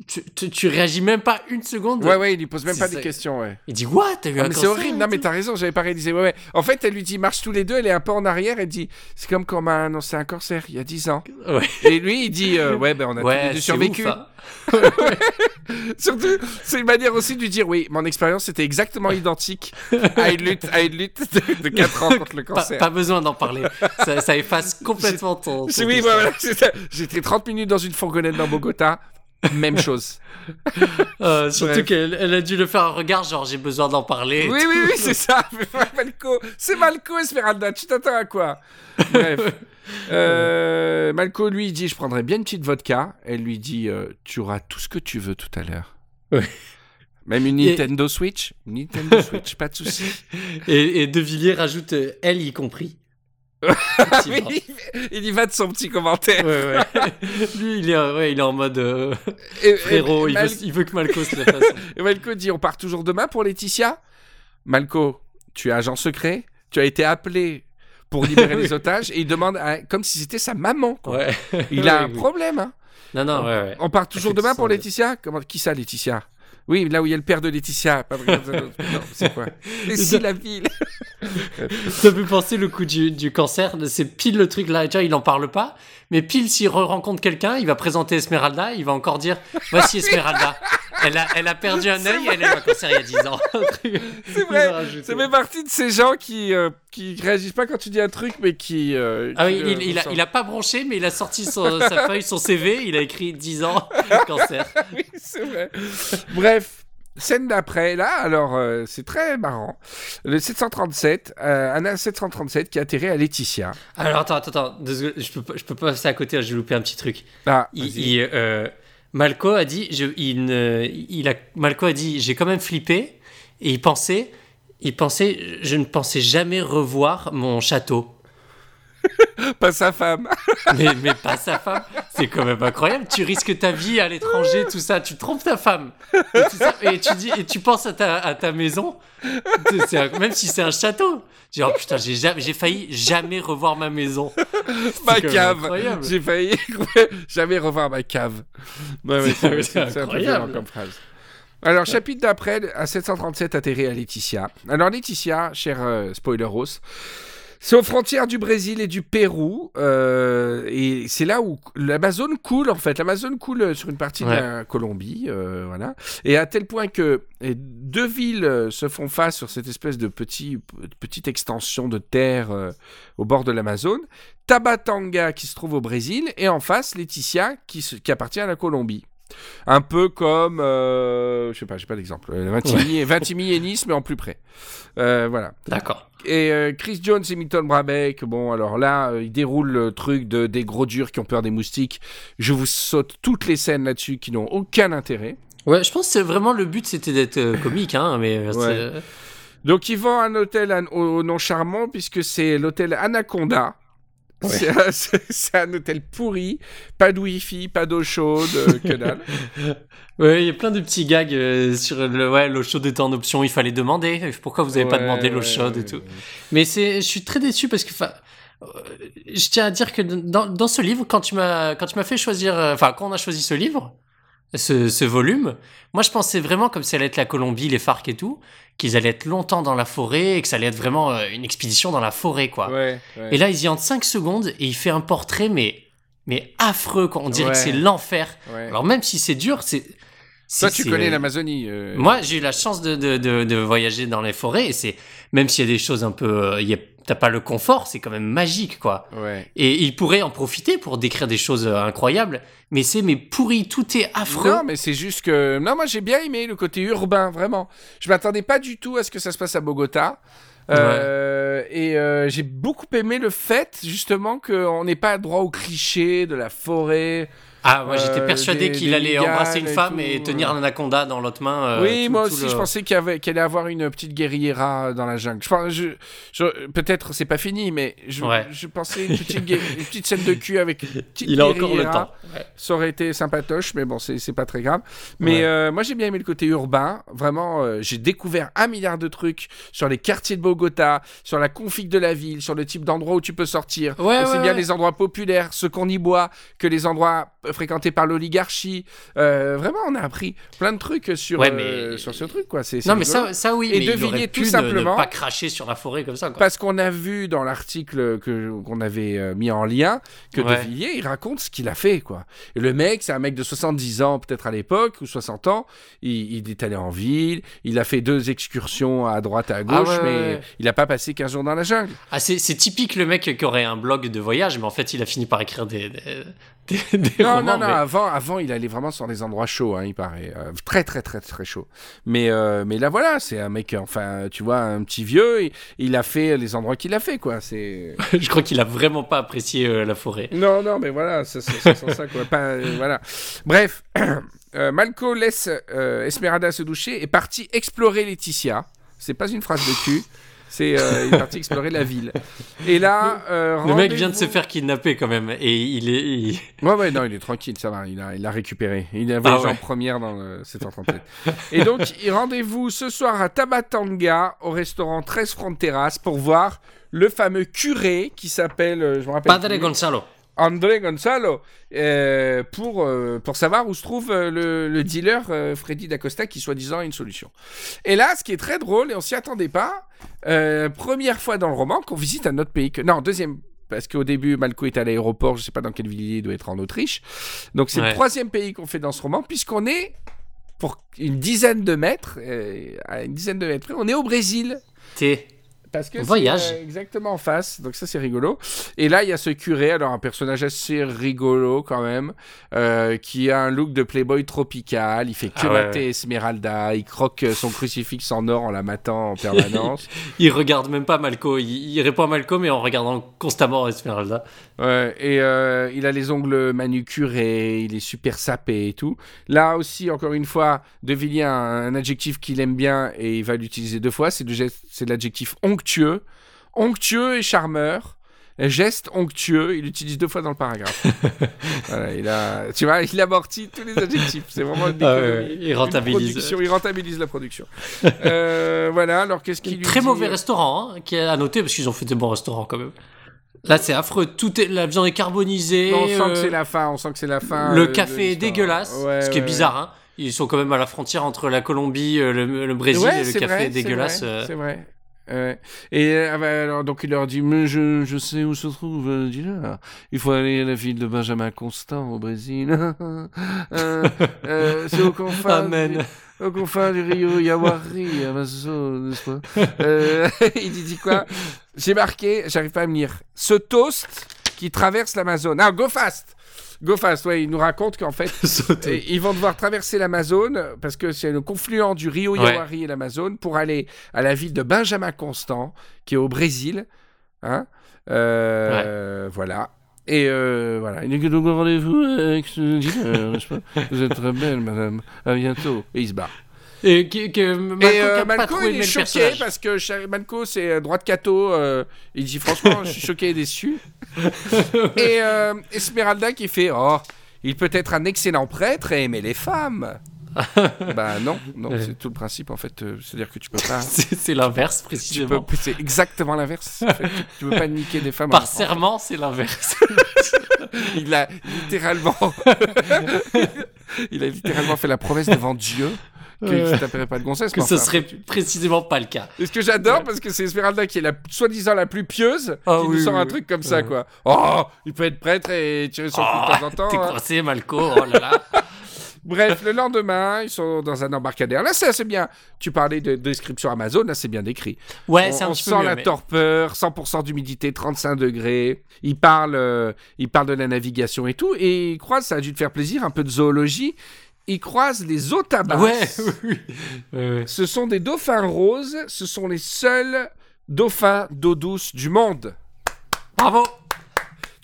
Tu, tu, tu réagis même pas une seconde. Ouais, ouais, il lui pose même pas ça. des questions, ouais. Il dit, what? T'as eu Ah, un c'est horrible. Non, mais t'as raison, j'avais pas réalisé. Ouais, ouais. En fait, elle lui dit marche tous les deux, elle est un peu en arrière, elle dit c'est comme quand on m'a annoncé un cancer il y a 10 ans. Ouais, Et lui, il dit euh, ouais, ben on a tous les ouais deux survécu. ouf, hein. Surtout, c'est une manière aussi de lui dire oui, mon expérience était exactement identique à une lutte, à une lutte de, de 4 ans contre le Pas, cancer. pas besoin d'en parler. ça, ça efface complètement ton. oui, voilà. J'étais 30 minutes dans une fourgonnette dans Bogota, même chose. Euh, surtout qu'elle elle a dû le faire un regard, genre j'ai besoin d'en parler. et Oui, oui, oui, c'est ça. Malco, c'est Malco Esmeralda, tu t'attends à quoi? Bref. Euh, Malco, lui, dit Je prendrai bien une petite vodka. Elle lui dit euh, Tu auras tout ce que tu veux tout à l'heure. Ouais. Même une Et- Nintendo Switch? Nintendo Switch, pas de souci. Et, et De Villiers rajoute elle y compris. Il, y va de son petit commentaire. Ouais, ouais. Lui, il est, ouais, il est en mode euh, Et- frérot, et il, Mal- veut, il veut que Malco se le fasse. et Malco dit On part toujours demain pour Laetitia? Malco, tu es agent secret, tu as été appelé pour libérer les otages et il demande à- comme si c'était sa maman. quoi. Il a un problème. Hein. Non, non, ouais, ouais. On part toujours demain pour. Laetitia? Comment Qui ça, Laetitia? Oui, là où il y a le père de Laetitia. Pas de... non, c'est quoi? Et si la ville Ça me fait penser le coup du, du cancer. C'est pile le truc là. Tu vois, il en parle pas. Mais pile, s'il re- rencontre quelqu'un, il va présenter Esmeralda. Il va encore dire Voici Esmeralda. Elle a, elle a perdu un œil. Elle a eu un cancer il y a 10 ans. C'est vrai. Ça fait partie de ces gens qui, euh, qui réagissent pas quand tu dis un truc, mais qui. euh, Ah oui, il, il a, il a pas bronché, mais il a sorti son- sa feuille, son CV. Il a écrit 10 ans cancer. oui, c'est vrai. Bref. Scène d'après, là, alors euh, c'est très marrant. Le 737, euh, un A737 qui atterrit à Laetitia. Alors attends, attends, attends. deux secondes. Je peux, pas- je peux pas passer à côté. J'ai loupé un petit truc. Ah, Il, vas-y. il, euh, Malco a dit, je, il, ne- il a, Malco a dit, j'ai quand même flippé et il pensait, il pensait, je ne pensais jamais revoir mon château. pas sa femme. Mais, mais pas sa femme. C'est quand même incroyable. Tu risques ta vie à l'étranger, tout ça. Tu trompes ta femme. Et, tout ça. Et tu dis, et tu penses à ta, à ta maison, un- même si c'est un château. Tu dis, oh putain, j'ai jamais- j'ai failli jamais revoir ma maison. ma cave. J'ai failli jamais revoir ma cave. Ouais, C'est- incroyable. comme phrase. Alors, chapitre d'après, à 737 atterri à Laetitia. Alors, Laetitia, cher euh, spoiler rose, C'est aux frontières du Brésil et du Pérou. euh, et c'est là où l'Amazone coule, en fait. L'Amazone coule sur une partie de la Colombie. euh, voilà. Et à tel point que deux villes euh, se font face sur cette espèce de petit, petite extension de terre euh, au bord de l'Amazone. Tabatanga, qui se trouve au Brésil. Et en face, Laetitia, qui, se- qui appartient à la Colombie. Un peu comme, euh, je sais pas, j'ai pas d'exemple, euh, Vintimille, Vintimille et Nice, mais en plus près. Euh, voilà. D'accord. Et euh, Chris Jones et Milton Brabeck, bon, alors là, ils déroulent le truc de, des gros durs qui ont peur des moustiques. Je vous saute toutes les scènes là-dessus qui n'ont aucun intérêt. Ouais, je pense que c'est vraiment le but c'était d'être comique, hein, mais Ouais. Donc, ils vont à un hôtel au nom charmant, puisque c'est l'hôtel Anaconda. Ouais. C'est un- C'est c'est un hôtel pourri, pas de wifi, pas d'eau chaude, euh, que dalle. Ouais, il y a plein de petits gags euh, sur le ouais, l'eau chaude était en option, il fallait demander. Pourquoi vous avez pas demandé l'eau chaude et tout? Mais c'est, je suis très déçu parce que, enfin, euh, je tiens à dire que dans, dans ce livre, quand tu m'as, quand tu m'as fait choisir, enfin, quand on a choisi ce livre, ce, ce volume, moi, je pensais vraiment comme ça allait être la Colombie, les FARC et tout, qu'ils allaient être longtemps dans la forêt et que ça allait être vraiment euh, une expédition dans la forêt, quoi. Ouais, ouais. Et là, ils y entrent 5 secondes et il fait un portrait, mais, mais affreux, quoi. On dirait que c'est l'enfer. Alors, même si c'est dur, c'est. Toi, tu connais l'Amazonie. euh, moi, j'ai eu la chance de, de, de, de voyager dans les forêts et c'est même s'il y a des choses un peu, euh, il y a- t'as pas le confort, c'est quand même magique, quoi. Ouais. Et il pourrait en profiter pour décrire des choses euh, incroyables, mais c'est mais pourri, tout est affreux. Non, mais c'est juste que. Non, moi j'ai bien aimé le côté urbain, vraiment. Je m'attendais pas du tout à ce que ça se passe à Bogota. Euh, Et euh, j'ai beaucoup aimé le fait, justement, qu'on n'ait pas droit aux clichés de la forêt. Ah, moi j'étais Euh, persuadé qu'il allait embrasser une et femme tout, et tenir euh. un anaconda dans l'autre main. euh, oui, tout- moi tout aussi, le- je pensais qu'il y avait- qu'il allait avoir une petite guérilla dans la jungle. Je, pense- je, je- peut-être c'est pas fini, mais je, Ouais. je pensais une petite, une petite scène de cul avec une petite Il a encore le temps. Ouais. Ça aurait été sympatoche, mais bon, c'est c'est pas très grave. Mais Ouais. euh, moi, j'ai bien aimé le côté urbain. Vraiment, euh, j'ai découvert un milliard de trucs sur les quartiers de Bogota, sur la config de la ville, sur le type d'endroit où tu peux sortir. Ouais, Aussi ouais, bien ouais. les endroits populaires, ceux qu'on y boit, que les endroits fréquentés par l'oligarchie. Euh, vraiment, on a appris plein de trucs sur, Ouais, euh, sur ce truc, quoi. C'est c'est Non, mais ça, ça oui, Et mais il pu tout ne- simplement. ne pas cracher sur la forêt comme ça. Quoi. Parce qu'on a vu dans l'article que qu'on avait euh, mis en lien que Ouais. De Villiers, il raconte ce qu'il a fait, quoi. Et le mec, c'est un mec de 70 ans, peut-être à l'époque, ou 60 ans. Il, il est allé en ville, il a fait deux excursions à droite, à gauche, Ah ouais, mais il n'a pas passé 15 jours dans la jungle. Ah, c'est c'est typique le mec qui aurait un blog de voyage, mais en fait, il a fini par écrire des, des, des- des Non, romans. non, non, mais- avant, avant, il allait vraiment sur des endroits chauds, hein, il paraît. Euh, très, très, très, très chaud. Mais, euh, mais là, voilà, c'est un mec, enfin, tu vois, un petit vieux, il, il a fait les endroits qu'il a fait, quoi. C'est. Je crois qu'il a vraiment pas apprécié euh, la forêt. Non, non, mais voilà, ça, ça, ça quoi. Pas, voilà. Bref, Malco laisse Esmeralda se doucher et est parti explorer Laetitia. C'est pas une phrase de cul. C'est euh, il est parti explorer la ville. Et là, euh, Le mec vient de se faire kidnapper quand même, et il est. il- Ouais, ouais, non, il est tranquille, ça va, il a, il a récupéré. Il avait Ah ouais. première dans le 737. Et donc, rendez-vous ce soir à Tabatanga, au restaurant 13 Front Terrasse, pour voir le fameux curé qui s'appelle, euh, je me rappelle. Padre Gonzalo. André Gonzalo, euh, pour, euh, pour savoir où se trouve euh, le, le dealer Freddy D'Acosta qui, soi-disant, a une solution. Et là, ce qui est très drôle, et on s'y attendait pas, première fois dans le roman qu'on visite un autre pays que. Non, deuxième. Parce qu'au début, Malco est à l'aéroport, je sais pas dans quelle ville il doit être en Autriche. Donc c'est Ouais. le troisième pays qu'on fait dans ce roman, puisqu'on est, pour une dizaine de mètres, à une dizaine de mètres près, on est au Brésil. T'es. Parce que voyage. euh, exactement en face, donc ça c'est rigolo. Et là il y a ce curé, alors un personnage assez rigolo quand même, euh, qui a un look de playboy tropical, il fait que Ah ouais, mater ouais. Esmeralda, il croque euh, son crucifix en or en la matant en permanence. Il regarde même pas Malco. Il, il répond à Malco, mais en regardant constamment Esmeralda. Et euh, il a les ongles manucurés, il est super sapé et tout. Là aussi, encore une fois, De Villiers a un, un adjectif qu'il aime bien et il va l'utiliser deux fois, c'est le geste- c'est l'adjectif onctueux. Onctueux et charmeur. Un geste onctueux, il l'utilise deux fois dans le paragraphe. voilà, il a, tu vois, il amortit tous les adjectifs. C'est vraiment une Ah ouais, il rentabilise. production, il rentabilise la production. Euh, voilà, alors qu'est-ce qu'il lui Très dit mauvais restaurant, hein, qui est à noter, parce qu'ils ont fait des bons restaurants quand même. Là, c'est affreux. Tout est, la viande est carbonisée. On sent euh, que c'est la fin, on sent que c'est la fin. Le euh, café est dégueulasse, Ouais, ce qui est bizarre. Hein. Ils sont quand même à la frontière entre la Colombie, euh, le, le Brésil Ouais, et le café vrai, est dégueulasse. C'est vrai, euh. Et euh, ah bah, alors, donc il leur dit Mais je, je sais où se trouve dealer. Il faut aller à la ville de Benjamin Constant au Brésil. Euh, euh, c'est au confin. Amen. Au confin du Rio Yawari, Amazon, n'est-ce pas? Euh, Il dit, quoi? J'ai marqué, j'arrive pas à me lire. Ce toast qui traverse l'Amazon. Ah, go fast Go fast, ouais, il nous raconte qu'en fait, ils vont devoir traverser l'Amazone parce que c'est le confluent du Rio Ouais. Yawari et l'Amazone pour aller à la ville de Benjamin Constant, qui est au Brésil. Hein Euh, Voilà. Et euh, voilà. Il que donc rendez-vous avec ce dealer, n'est-ce pas? Vous êtes très belle, madame. À bientôt. Et il se barre. Et que, que Malco, et qui euh, Malco, il est choqué personnage. parce que Malco, c'est euh, droit de cato. euh, il dit franchement, je suis choqué et déçu. et euh, Esmeralda qui fait Oh, il peut être un excellent prêtre et aimer les femmes. Bah non, non, Ouais. c'est tout le principe en fait. euh, C'est-à-dire que tu peux pas. C'est l'inverse, tu peux- précisément. C'est exactement l'inverse. en fait. Tu- Tu peux pas niquer des femmes. Par en- serment, c'est l'inverse. Il a littéralement. il a littéralement fait la promesse devant Dieu Ouais. ne taperait pas de gonzesse. que ce enfin, serait précisément pas le cas. Et ce que j'adore, parce que c'est Esmeralda qui est la soi-disant la plus pieuse, Ah qui oui, nous sort oui, un oui. truc comme ça, quoi. Oh, il peut être prêtre et tirer son coup Oh, de temps en temps. T'es hein. coincé, Malco. Oh là là. Bref, le lendemain, ils sont dans un embarcadère. Là, c'est assez bien. Tu parlais de description Amazon, là, c'est bien décrit. Ouais, c'est un on petit peu sent mieux, la mais- torpeur, 100% d'humidité, 35 degrés. Il parle, euh, il parle de la navigation et tout. Et il croise, ça a dû te faire plaisir, un peu de zoologie. Il croise les otabas. Ouais, oui, oui. Ce sont des dauphins roses. Ce sont les seuls dauphins d'eau douce du monde. Bravo.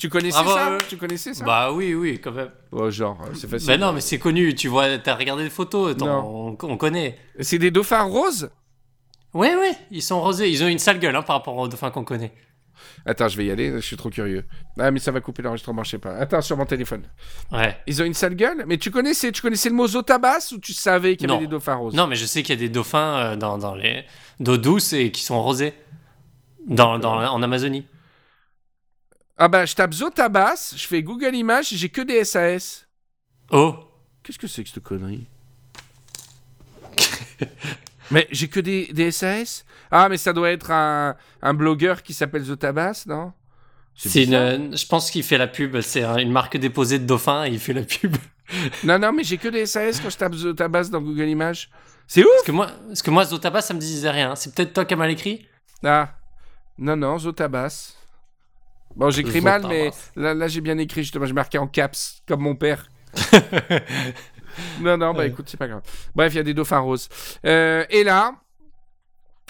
Tu connaissais Bravo, ça? Euh, Tu connaissais ça? Bah oui, oui, quand même. Oh, genre, euh, c'est facile. Bah non, mais c'est connu. Tu vois, t'as regardé les photos. On, on connaît. C'est des dauphins roses? Ouais, ouais. Ils sont rosés. Ils ont une sale gueule hein, par rapport aux dauphins qu'on connaît. Attends, je vais y aller, je suis trop curieux. Ah, mais ça va couper l'enregistrement, je sais pas. Attends, sur mon téléphone. Ouais. Ils ont une sale gueule Mais tu connaissais, tu connaissais le mot zotabas ou tu savais qu'il y avait Non. des dauphins roses? Non, mais je sais qu'il y a des dauphins euh, dans, dans les d'eau douce et qui sont rosés. Dans, dans, en Amazonie. Ah bah, je tape zotabas, je fais Google Images, j'ai que des SAS. Oh. Qu'est-ce que c'est que cette connerie? Mais j'ai que des, des SAS Ah, mais ça doit être un, un blogueur qui s'appelle Zotabas, non? C'est une, je pense qu'il fait la pub. C'est un- une marque déposée de dauphins et il fait la pub. Non, non, mais j'ai que des SAS quand je tape Zotabas dans Google Images. C'est ouf Parce que moi, parce que moi Zotaba, ça me disait rien. C'est peut-être toi qui as mal écrit? Ah, non, non, Zotabas. Bon, j'écris mal, mais là, là j'ai bien écrit, justement, j'ai marqué en caps, comme mon père. non, non, bah écoute, c'est pas grave. Bref, il y a des dauphins roses. Euh, et là,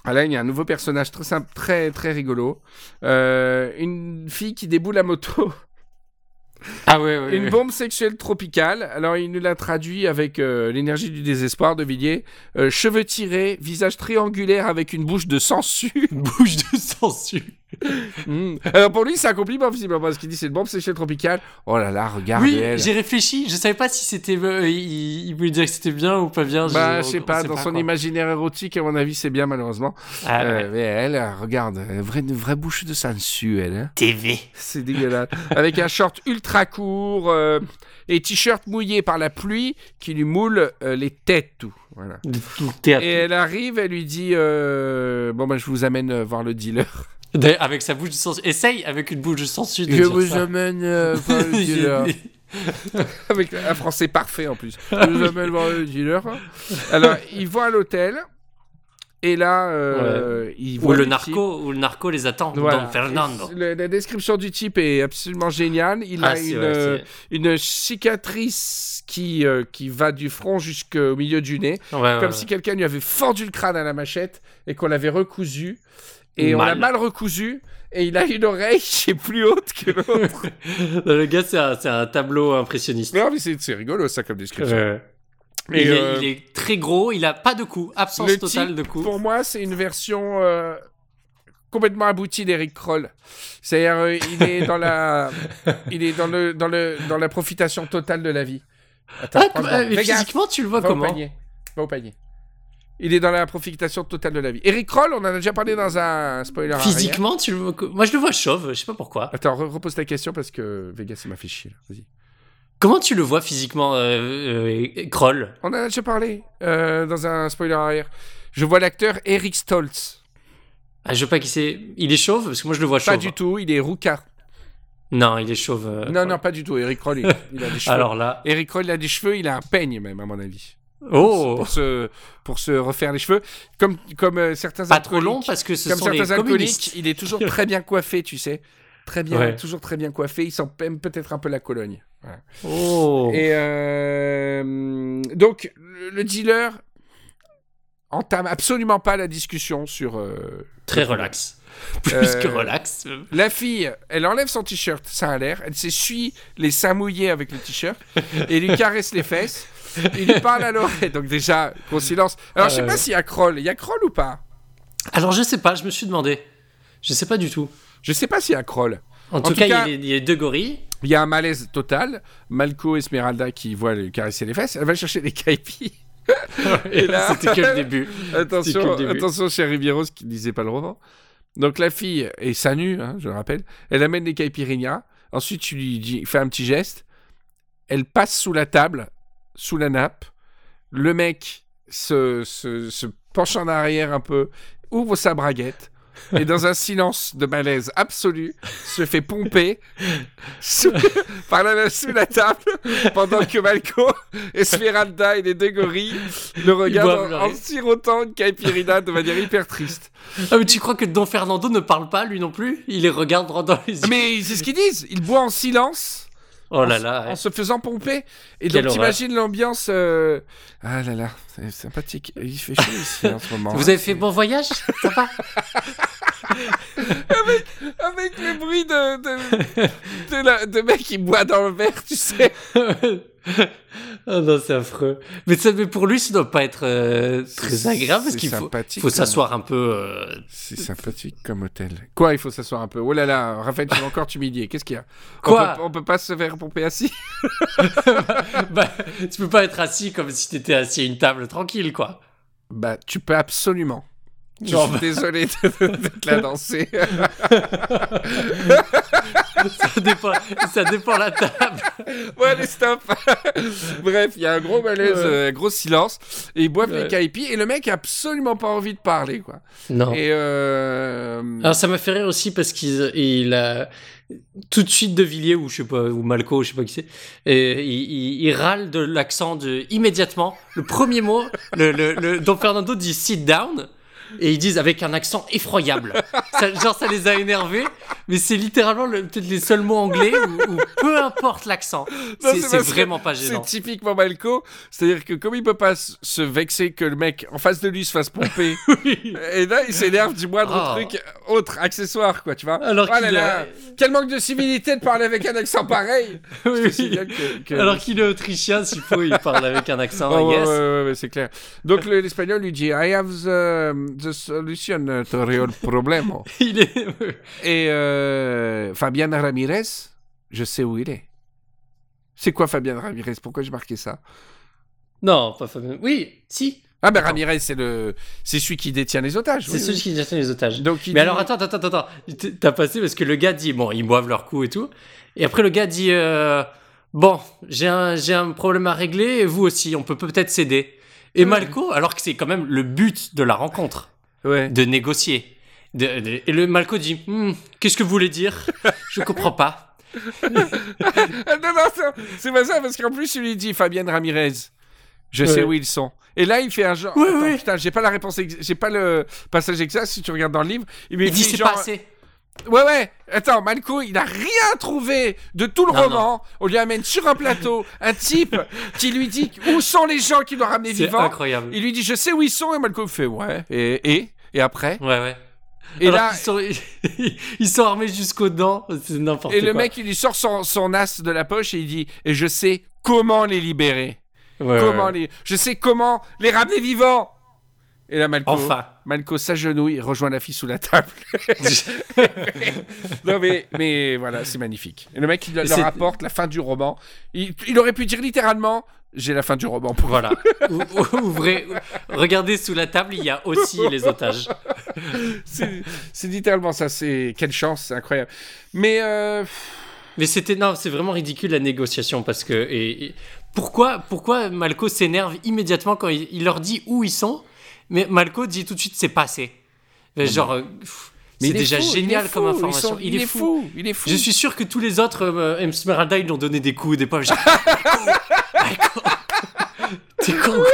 là, il y a un nouveau personnage très simple, très, très rigolo. Euh, une fille qui déboule à moto. Ah ouais, ouais. Une ouais. bombe sexuelle tropicale. Alors, il nous l'a traduit avec euh, l'énergie du désespoir de Villiers. Cheveux tirés, visage triangulaire avec une bouche de sangsue. Une bouche de sangsue. Mm. Alors, pour lui, c'est un compliment, visiblement, parce qu'il dit c'est une bombe sexuelle tropicale. Oh là là, regarde Oui, j'ai réfléchi. Je savais pas si c'était. euh, il, il voulait dire que c'était bien ou pas bien. Bah, je sais pas, dans son quoi. imaginaire érotique, à mon avis, c'est bien, malheureusement. Ah, Euh, ouais. mais elle, euh, regarde, une vraie, une vraie bouche de sangsue, elle. hein. TV. C'est dégueulasse. Avec un short ultra court euh, et t-shirt mouillé par la pluie qui lui moule euh, les têtes, tout. Voilà. Tout. Et elle arrive, elle lui dit euh, Bon, bah, je vous amène euh, voir le dealer. Avec sa bouche de sangsue. Essaye avec une bouche de sangsue de Je dire vous ça. amène euh, voir le dealer. Avec un français parfait en plus. Je vous amène voir le dealer. Alors, ils vont à l'hôtel. Et là, euh, ils ou voient le le type. narco, ou le narco les attend. Voilà. Don Fernando. Le- la description du type est absolument géniale. Il Ah, a une, vrai, euh, une cicatrice qui, euh, qui va du front jusqu'au milieu du nez. Ouais, ouais, comme ouais. si quelqu'un lui avait fendu le crâne à la machette et qu'on l'avait recousu. Et on l'a Mal. mal recousu. Et il a une oreille qui est plus haute que l'autre. Le gars, c'est un, tableau impressionniste. non, mais c'est rigolo ça comme description. Ouais. Et, il, est, euh, il est très gros, il a pas de cou, absence le totale type, de cou. Pour moi, c'est une version euh, complètement aboutie d'Eric Kroll. C'est-à-dire, euh, il est dans la, il est dans le, dans le, dans la profitation totale de la vie. Attends, Ah, physiquement, tu le vois Va au comment panier. Va au panier. Il est dans la profitation totale de la vie. Eric Kroll, on en a déjà parlé dans un spoiler. Physiquement, tu le Moi, je le vois chauve, je sais pas pourquoi. Attends, re- repose ta question parce que Vegas, il m'a fait chier. Vas-y. Comment tu le vois physiquement, euh, euh, Kroll? On en a déjà parlé euh, dans un spoiler arrière. Je vois l'acteur Eric Stoltz. Ah, je veux pas qui c'est. Il est chauve parce que moi je le vois chauve. Pas du tout, il est rouquin. Non, il est chauve. euh, non, non, pas du tout. Eric Kroll, il, il a des cheveux. Alors là. Eric Kroll, il a des cheveux, il a un peigne même, à mon avis. Oh Pour se, pour se refaire les cheveux. Comme, comme euh, certains Pas trop long parce que ce comme sont certains alcooliques, il est toujours très bien coiffé, tu sais. Très bien, Ouais. toujours très bien coiffé. Il sent même peut-être un peu la Cologne. Oh. Et euh, donc, le, le dealer entame absolument pas la discussion sur. euh, Très relax. Plus que relax. La fille, elle enlève son t-shirt, ça a l'air. Elle s'essuie les seins mouillés avec le t-shirt et lui caresse les fesses. Il lui parle à l'oreille. Donc, déjà, gros silence. Alors, je sais Euh. pas s'il y a Kroll. Il y a Kroll ou pas? Alors je sais pas, je me suis demandé. Je sais pas du tout. Je sais pas s'il y a Kroll. En, tout, tout cas, cas- il, y a, les- il y a deux gorilles. Il y a un malaise total. Malco Esmeralda qui voit lui caresser les fesses. Elle va chercher des caipis. Et là- c'était que le début. Attention, le début. attention, chez Rivieros qui ne lisait pas le roman. Donc la fille est sa nue, hein, je le rappelle. Elle amène des caipirinhas. Ensuite, tu lui dis, fais un petit geste. Elle passe sous la table, sous la nappe. Le mec se, se, se penche en arrière un peu, ouvre sa braguette. Et dans un silence de malaise absolu, se fait pomper sous, par la, sous la table pendant que Malco, Esmeralda et les deux gorilles le regardent en, sirotant une caipirina de manière hyper triste. Ah, mais tu crois que Don Fernando ne parle pas, lui non plus? Il les regarde droit dans les yeux. Mais c'est ce qu'ils disent, ils boivent en silence Oh là en, là. en se faisant pomper. Et Quelle donc t'imagines l'ambiance. euh, Ah là là, c'est sympathique. Il fait chaud ici en ce moment. Vous avez fait bon voyage? Ça va Avec le bruit de, de, de, la- de mec qui boit dans le verre, tu sais. Oh non, c'est affreux. Mais, ça, mais pour lui, ça doit pas être euh, très agréable parce qu'il faut, faut s'asseoir un peu. euh, C'est sympathique comme hôtel. Quoi, il faut s'asseoir un peu? Oh là là, Raphaël, tu vas encore t'humilier. Qu'est-ce qu'il y a? Quoi? on peut, on peut pas se faire pomper assis bah, tu peux pas être assis comme si t'étais assis à une table tranquille, quoi. Bah, tu peux absolument. Je suis désolé de, de te la danser. ça dépend, ça dépend la table. bon, allez, stop. Bref, il y a un gros malaise, Ouais. euh, un gros silence. Et ils boivent Ouais. les caipis. Et le mec a absolument pas envie de parler, quoi. Non. Et euh... Alors ça m'a fait rire aussi parce qu'il il a tout de suite de Villiers ou je sais pas ou Malco, je sais pas qui c'est. Et il, il- il râle de l'accent de immédiatement. Le premier mot, le, le, le- Don Fernando dit sit down. Et ils disent avec un accent effroyable. Ça- genre, ça les a énervés, mais c'est littéralement le- peut-être les seuls mots anglais où peu importe l'accent. Non, C'est c'est c'est vraiment pas C'est gênant. typiquement Malco. C'est-à-dire que comme il peut pas s- se vexer que le mec en face de lui se fasse pomper, et là il s'énerve du moindre Oh. truc autre, accessoire, quoi, tu vois. Alors Oh là qu'il là, a- Quel manque de civilité de parler avec un accent pareil Oui, C'est aussi oui. bien que- que- Alors qu'il est autrichien, s'il faut, il parle avec un accent. Oh, ouais, yes. ouais, ouais, ouais, c'est clair. Donc le- l'espagnol lui dit I have the, the solution to real problem. Il est. Et euh, Fabian Ramirez, je sais où il est. C'est quoi Fabian Ramirez? Pourquoi j'ai marqué ça? Non, pas Fabien. Oui, si. Ah ben Ramirez, c'est le, c'est celui qui détient les otages. C'est oui, celui oui. qui détient les otages. Donc il Mais dit- alors attends, attends, attends, T'as passé parce que le gars dit bon, ils boivent leur coup et tout. Et après le gars dit euh, bon, j'ai un j'ai un problème à régler et vous aussi, on peut peut-être s'aider. Et Malco, alors que c'est quand même le but de la rencontre, Ouais. de négocier. De- de- et le Malco dit Hmm, qu'est-ce que vous voulez dire? Je comprends pas. Non, non, c'est- pas ça, parce qu'en plus, il lui dit Fabienne Ramirez. Je sais où ils sont. Et là, il fait un genre. Attends, ouais. Putain, j'ai pas la réponse, j'ai pas le passage exact si tu regardes dans le livre. Il, Il dit c'est genre, pas assez. Ouais, ouais. Attends, Malco, il a rien trouvé de tout le Non, roman. On lui amène sur un plateau un type qui lui dit où sont les gens qui l'ont ramené C'est vivant. incroyable. Il lui dit je sais où ils sont et Malco fait ouais. Et et, et après? Ouais, ouais. Et Alors là. sont, ils sont armés jusqu'aux dents, c'est n'importe Et quoi. le mec, il lui sort son, son as de la poche et il dit Et je sais comment les libérer. Ouais, comment ouais. les. Je sais comment les ramener vivants. Et là, Malco. Enfin. Malco s'agenouille, rejoint la fille sous la table. non, mais, mais voilà, c'est magnifique. Et le mec, il leur apporte la fin du roman. Il, il aurait pu dire littéralement J'ai la fin du roman pour Voilà. Ou- ou- Ouvrez, regardez sous la table, il y a aussi les otages. C'est c'est littéralement ça. C'est quelle chance, c'est incroyable. Mais euh, Mais c'était non, c'est vraiment ridicule la négociation parce que et, et- pourquoi pourquoi Malco s'énerve immédiatement quand il, il leur dit où ils sont, mais Malco dit tout de suite c'est pas assez. Mais genre, euh, c'est déjà fou, génial comme fou, information. sont- il, est fou. Il est fou. Je suis sûr que tous les autres euh, Esmeralda, ils lui ont donné des coups, des poivres. Genre, T'es con, quoi.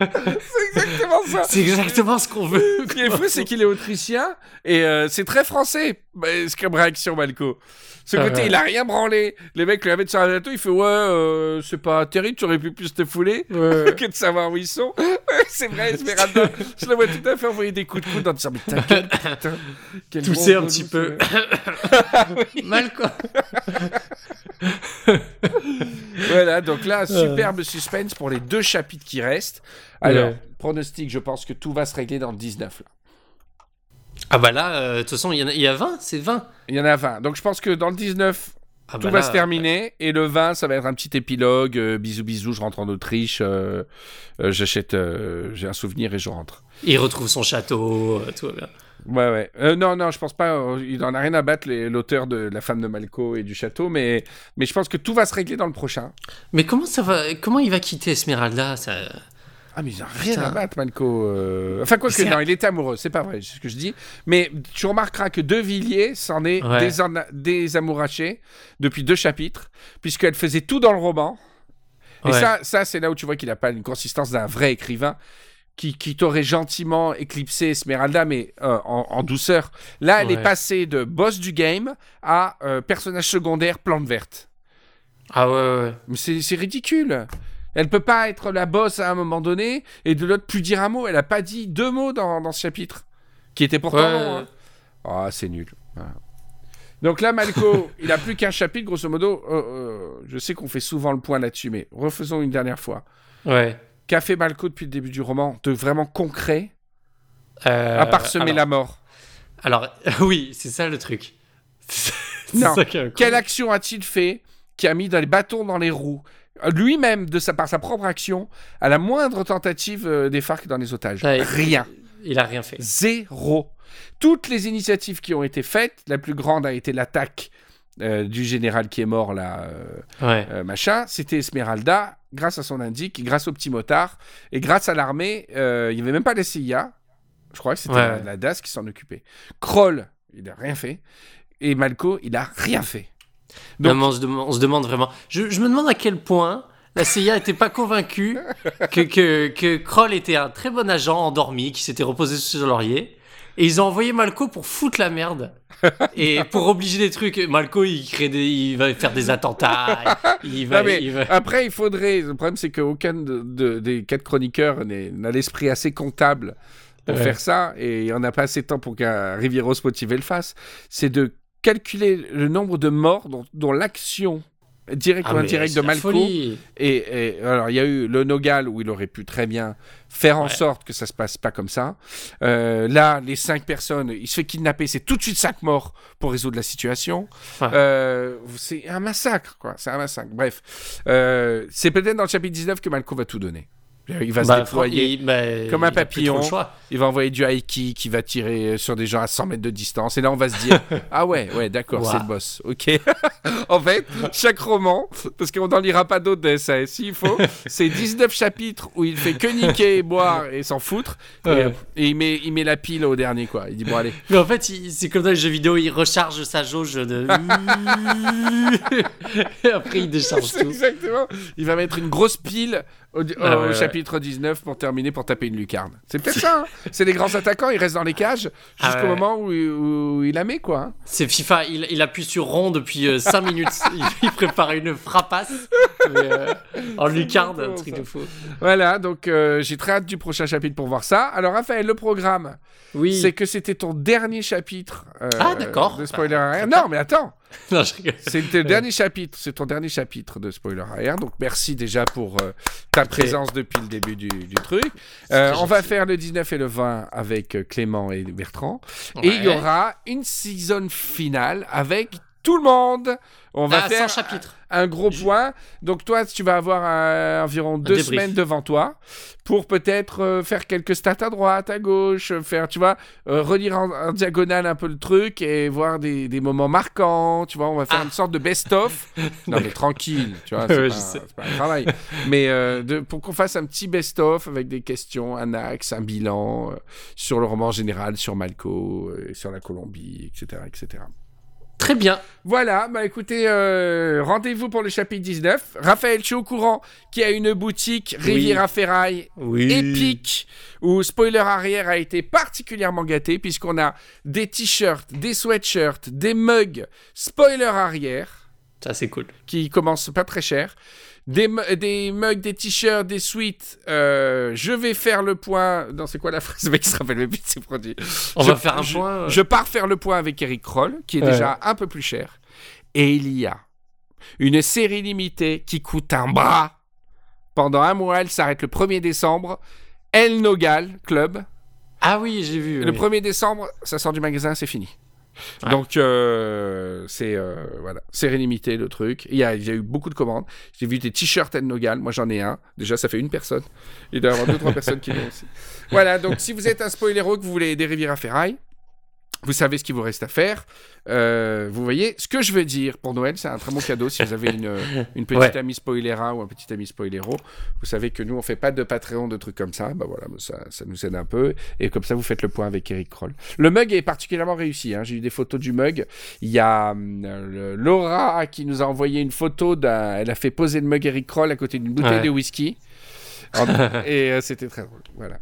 C'est exactement ça. C'est exactement ce qu'on veut. Ce qui est fou, c'est qu'il est autrichien et euh, c'est très français. Bah, c'est comme réaction, Malco. Ce Ah côté, ouais. il a rien branlé. Les mecs lui mettent sur un plateau, il fait Ouais, euh, c'est pas terrible, tu aurais pu plus te fouler que de savoir où ils sont. c'est vrai, Esmeralda. Je le vois tout à fait envoyer des coups de coude en disant Mais gueule, putain. quel Tousser un petit peu. mec. Mal, quoi. Voilà, donc là, superbe suspense pour les deux chapitres qui restent. Alors, Ouais. pronostic, je pense que tout va se régler dans le 19. Là. Ah bah là, euh, de toute façon, il y, a- il y a 20, c'est 20. Il y en a 20. Donc je pense que dans le 19, Ah Tout bah va se terminer. Et le 20 ça va être un petit épilogue. Euh, bisous bisous je rentre en Autriche. Euh, euh, j'achète j'ai un souvenir et je rentre. Il retrouve son château, tout va bien. ouais ouais. Euh, non non je pense pas euh, il en a rien à battre l'auteur de la femme de Malco et du château mais mais je pense que tout va se régler dans le prochain. Mais comment ça va Comment il va quitter Esmeralda ça... ah mais a rien Putain. à battre Malco euh. enfin quoi que non il était amoureux c'est pas vrai c'est ce que je dis mais tu remarqueras que De Villiers s'en est Ouais. désamouraché depuis deux chapitres puisqu'elle faisait tout dans le roman Et Ouais. ça, ça c'est là où tu vois qu'il n'a pas une consistance d'un vrai écrivain qui, qui t'aurait gentiment éclipsé Esmeralda, mais euh, en, en douceur. Là, elle Ouais. est passée de boss du game à euh, personnage secondaire plante verte. Ah ouais, ouais, c'est ridicule. Elle peut pas être la boss à un moment donné et de l'autre plus dire un mot. Elle a pas dit deux mots dans, dans ce chapitre, qui était pourtant Ouais, long, hein. Ah, c'est nul. Voilà. Donc là, Malco, il a plus qu'un chapitre, grosso modo. Euh, euh, je sais qu'on fait souvent le point là-dessus, mais refaisons une dernière fois. Ouais. Qu'a fait Malco depuis le début du roman de vraiment concret, Euh, à part semer alors, la mort? Alors, oui, c'est ça le truc. Non. ça Quelle action a-t-il fait qui a mis dans les bâtons dans les roues lui-même, de sa, par sa propre action, à la moindre tentative euh, des FARC dans les otages Ouais, Rien. Il a rien fait. Zéro. Toutes les initiatives qui ont été faites, la plus grande a été l'attaque euh, du général qui est mort là, euh, Ouais. euh, machin. C'était Esmeralda, grâce à son indique, grâce au petit motard, et grâce à l'armée, il n'y avait même pas la CIA. Je crois que c'était Ouais. la, la DAS qui s'en occupait. Kroll, il n'a rien fait. Et Malco, il n'a rien fait. Donc- on, se demande, on se demande vraiment. Je, je me demande à quel point la CIA n'était pas convaincue que, que, que Kroll était un très bon agent endormi qui s'était reposé sur son laurier. Et ils ont envoyé Malco pour foutre la merde. Et pour obliger des trucs. Malco, il, crée des, il va faire des attentats. Il va, Non, mais il va- Après, il faudrait. Le problème, c'est qu'aucun de, de- des quatre chroniqueurs n'a l'esprit assez comptable pour Ouais. faire ça, et il n'y en a pas assez de temps pour qu'un Rivieros motivé le fasse. C'est de calculer le nombre de morts dont, dont l'action directe Ah, ou indirecte de Malco. Et, et alors, il y a eu le Nogal où il aurait pu très bien faire en Ouais. sorte que ça se passe pas comme ça. Euh, là, les cinq personnes, il se fait kidnapper, c'est tout de suite cinq morts pour résoudre la situation. Ouais. Euh, c'est un massacre, quoi. C'est un massacre. Bref, Euh, c'est peut-être dans le chapitre 19 que Malco va tout donner. Il va Bah, se déployer. il- bah, comme un papillon. le choix. Il va envoyer du haïki qui va tirer sur des gens à 100 mètres de distance. Et là, on va se dire Ah ouais, ouais, d'accord, c'est le boss. Ok. en fait, chaque roman, parce qu'on n'en lira pas d'autres de SAS, s'il faut, c'est 19 chapitres où il fait que niquer, boire et s'en foutre. Et, Ouais. et il, met, il met la pile au dernier, quoi. Il dit Bon, allez. Mais en fait, c'est comme dans les jeux vidéo, il recharge sa jauge de. Et après, il décharge tout. Exactement. Il va mettre une grosse pile au, au Ah ouais, ouais. chapitre 19 pour terminer, pour taper une lucarne. C'est peut-être ça. hein. C'est les grands attaquants, ils restent dans les cages Ah jusqu'au ouais. moment où, où il la met, quoi. hein. C'est FIFA, il, il appuie sur rond depuis 5 minutes. Il, il prépare une frappasse mais, euh, en lucarne, un truc de fou. Voilà, donc euh, j'ai très hâte du prochain chapitre pour voir ça. Alors, Raphaël, le programme, Oui. c'est que c'était ton dernier chapitre euh, Ah, d'accord. de spoiler arrière. Non, mais attends, C'était le dernier chapitre, c'est ton dernier chapitre de spoiler arrière. Donc, merci déjà pour euh, ta présence depuis le début du, du truc. Euh, on va faire le 19 et le 20 avec euh, Clément et Bertrand. Et il y aura une saison finale avec tout le monde. On va Ah, faire 100 chapitres. un gros point. Donc toi, tu vas avoir environ deux débrief. semaines devant toi pour peut-être euh, faire quelques stats à droite, à gauche, euh, faire, tu vois, euh, relire en, en diagonale un peu le truc et voir des, des moments marquants. Tu vois, on va faire Ah. une sorte de best-of. non mais tranquille, tu vois, c'est Ouais, pas, un travail. mais euh, de- pour qu'on fasse un petit best-of avec des questions, un axe, un bilan sur le roman général, sur Malco, sur la Colombie, etc., etc. Très bien. Voilà, bah écoutez, euh, rendez-vous pour le chapitre 19. Raphaël, je suis au courant qui a une boutique Riviera Ferraille Oui. épique où spoiler arrière a été particulièrement gâté puisqu'on a des t-shirts, des sweatshirts, des mugs spoiler arrière Ça, c'est cool. qui commencent pas très cher. Des, mu- des mugs, des t-shirts, des suites. euh, je vais faire le point. Non, c'est quoi la phrase? Le mec qui se rappelle même plus de ses produits. On Je- va faire un je- point. euh. Je pars faire le point avec Eric Kroll, qui est Ouais. déjà un peu plus cher. Et il y a une série limitée qui coûte un bras. Pendant un mois, elle s'arrête le 1er décembre. El Nogal Club. Ah oui, j'ai vu. Le oui. 1er décembre, ça sort du magasin, c'est fini. Ouais. Donc, euh, c'est euh, voilà, série limitée le truc. Il y, a, il y a eu beaucoup de commandes. J'ai vu des t-shirts Nogal. Moi, j'en ai un. Déjà, ça fait une personne. Il doit y avoir deux, trois personnes qui l'ont aussi. Voilà, donc si vous êtes un spoilero que vous voulez des Riviera Ferraille, vous savez ce qu'il vous reste à faire. Euh, vous voyez, ce que je veux dire pour Noël, c'est un très bon cadeau si vous avez une, une petite Ouais. amie spoilera ou un petit ami spoilero. Vous savez que nous, on fait pas de Patreon, de trucs comme ça. Bah voilà, ça, ça nous aide un peu. Et comme ça, vous faites le point avec Eric Kroll. Le mug est particulièrement réussi. hein. J'ai eu des photos du mug. Il y a hum, Laura qui nous a envoyé une photo. Elle a fait poser le mug Eric Kroll à côté d'une bouteille Ouais. de whisky. Et euh, c'était très drôle. Voilà.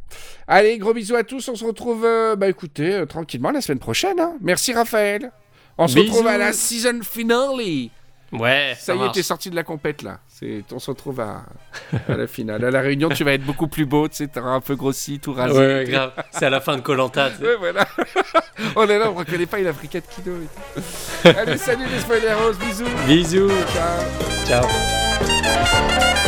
Allez, gros bisous à tous. On se retrouve, euh, bah écoutez, euh, tranquillement la semaine prochaine. hein. Merci Raphaël. On se Bisous. retrouve à la season finale. Ouais, Ça ça y est, marche. t'es sorti de la compète là. C'est, on se retrouve à, à la finale. À la réunion, tu vas être beaucoup plus beau. Tu sais, t'auras un peu grossi, tout rasé. Ouais, ouais, grave. C'est à la fin de Colanta. Ouais, voilà. on est là, on reconnaît pas, il a pris 4 kilos. et tout. Allez, salut les spoileros, bisous. Bisous. Ciao. Ciao.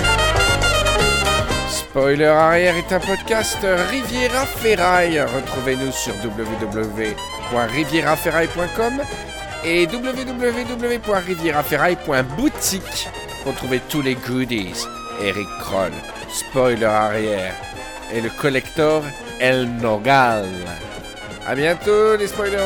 Spoiler arrière est un podcast Riviera Ferraille. Retrouvez-nous sur www.rivieraferraille.com et www.rivieraferraille.boutique pour trouver tous les goodies. Eric Kroll, Spoiler arrière et le collector El Nogal. À bientôt les spoilers.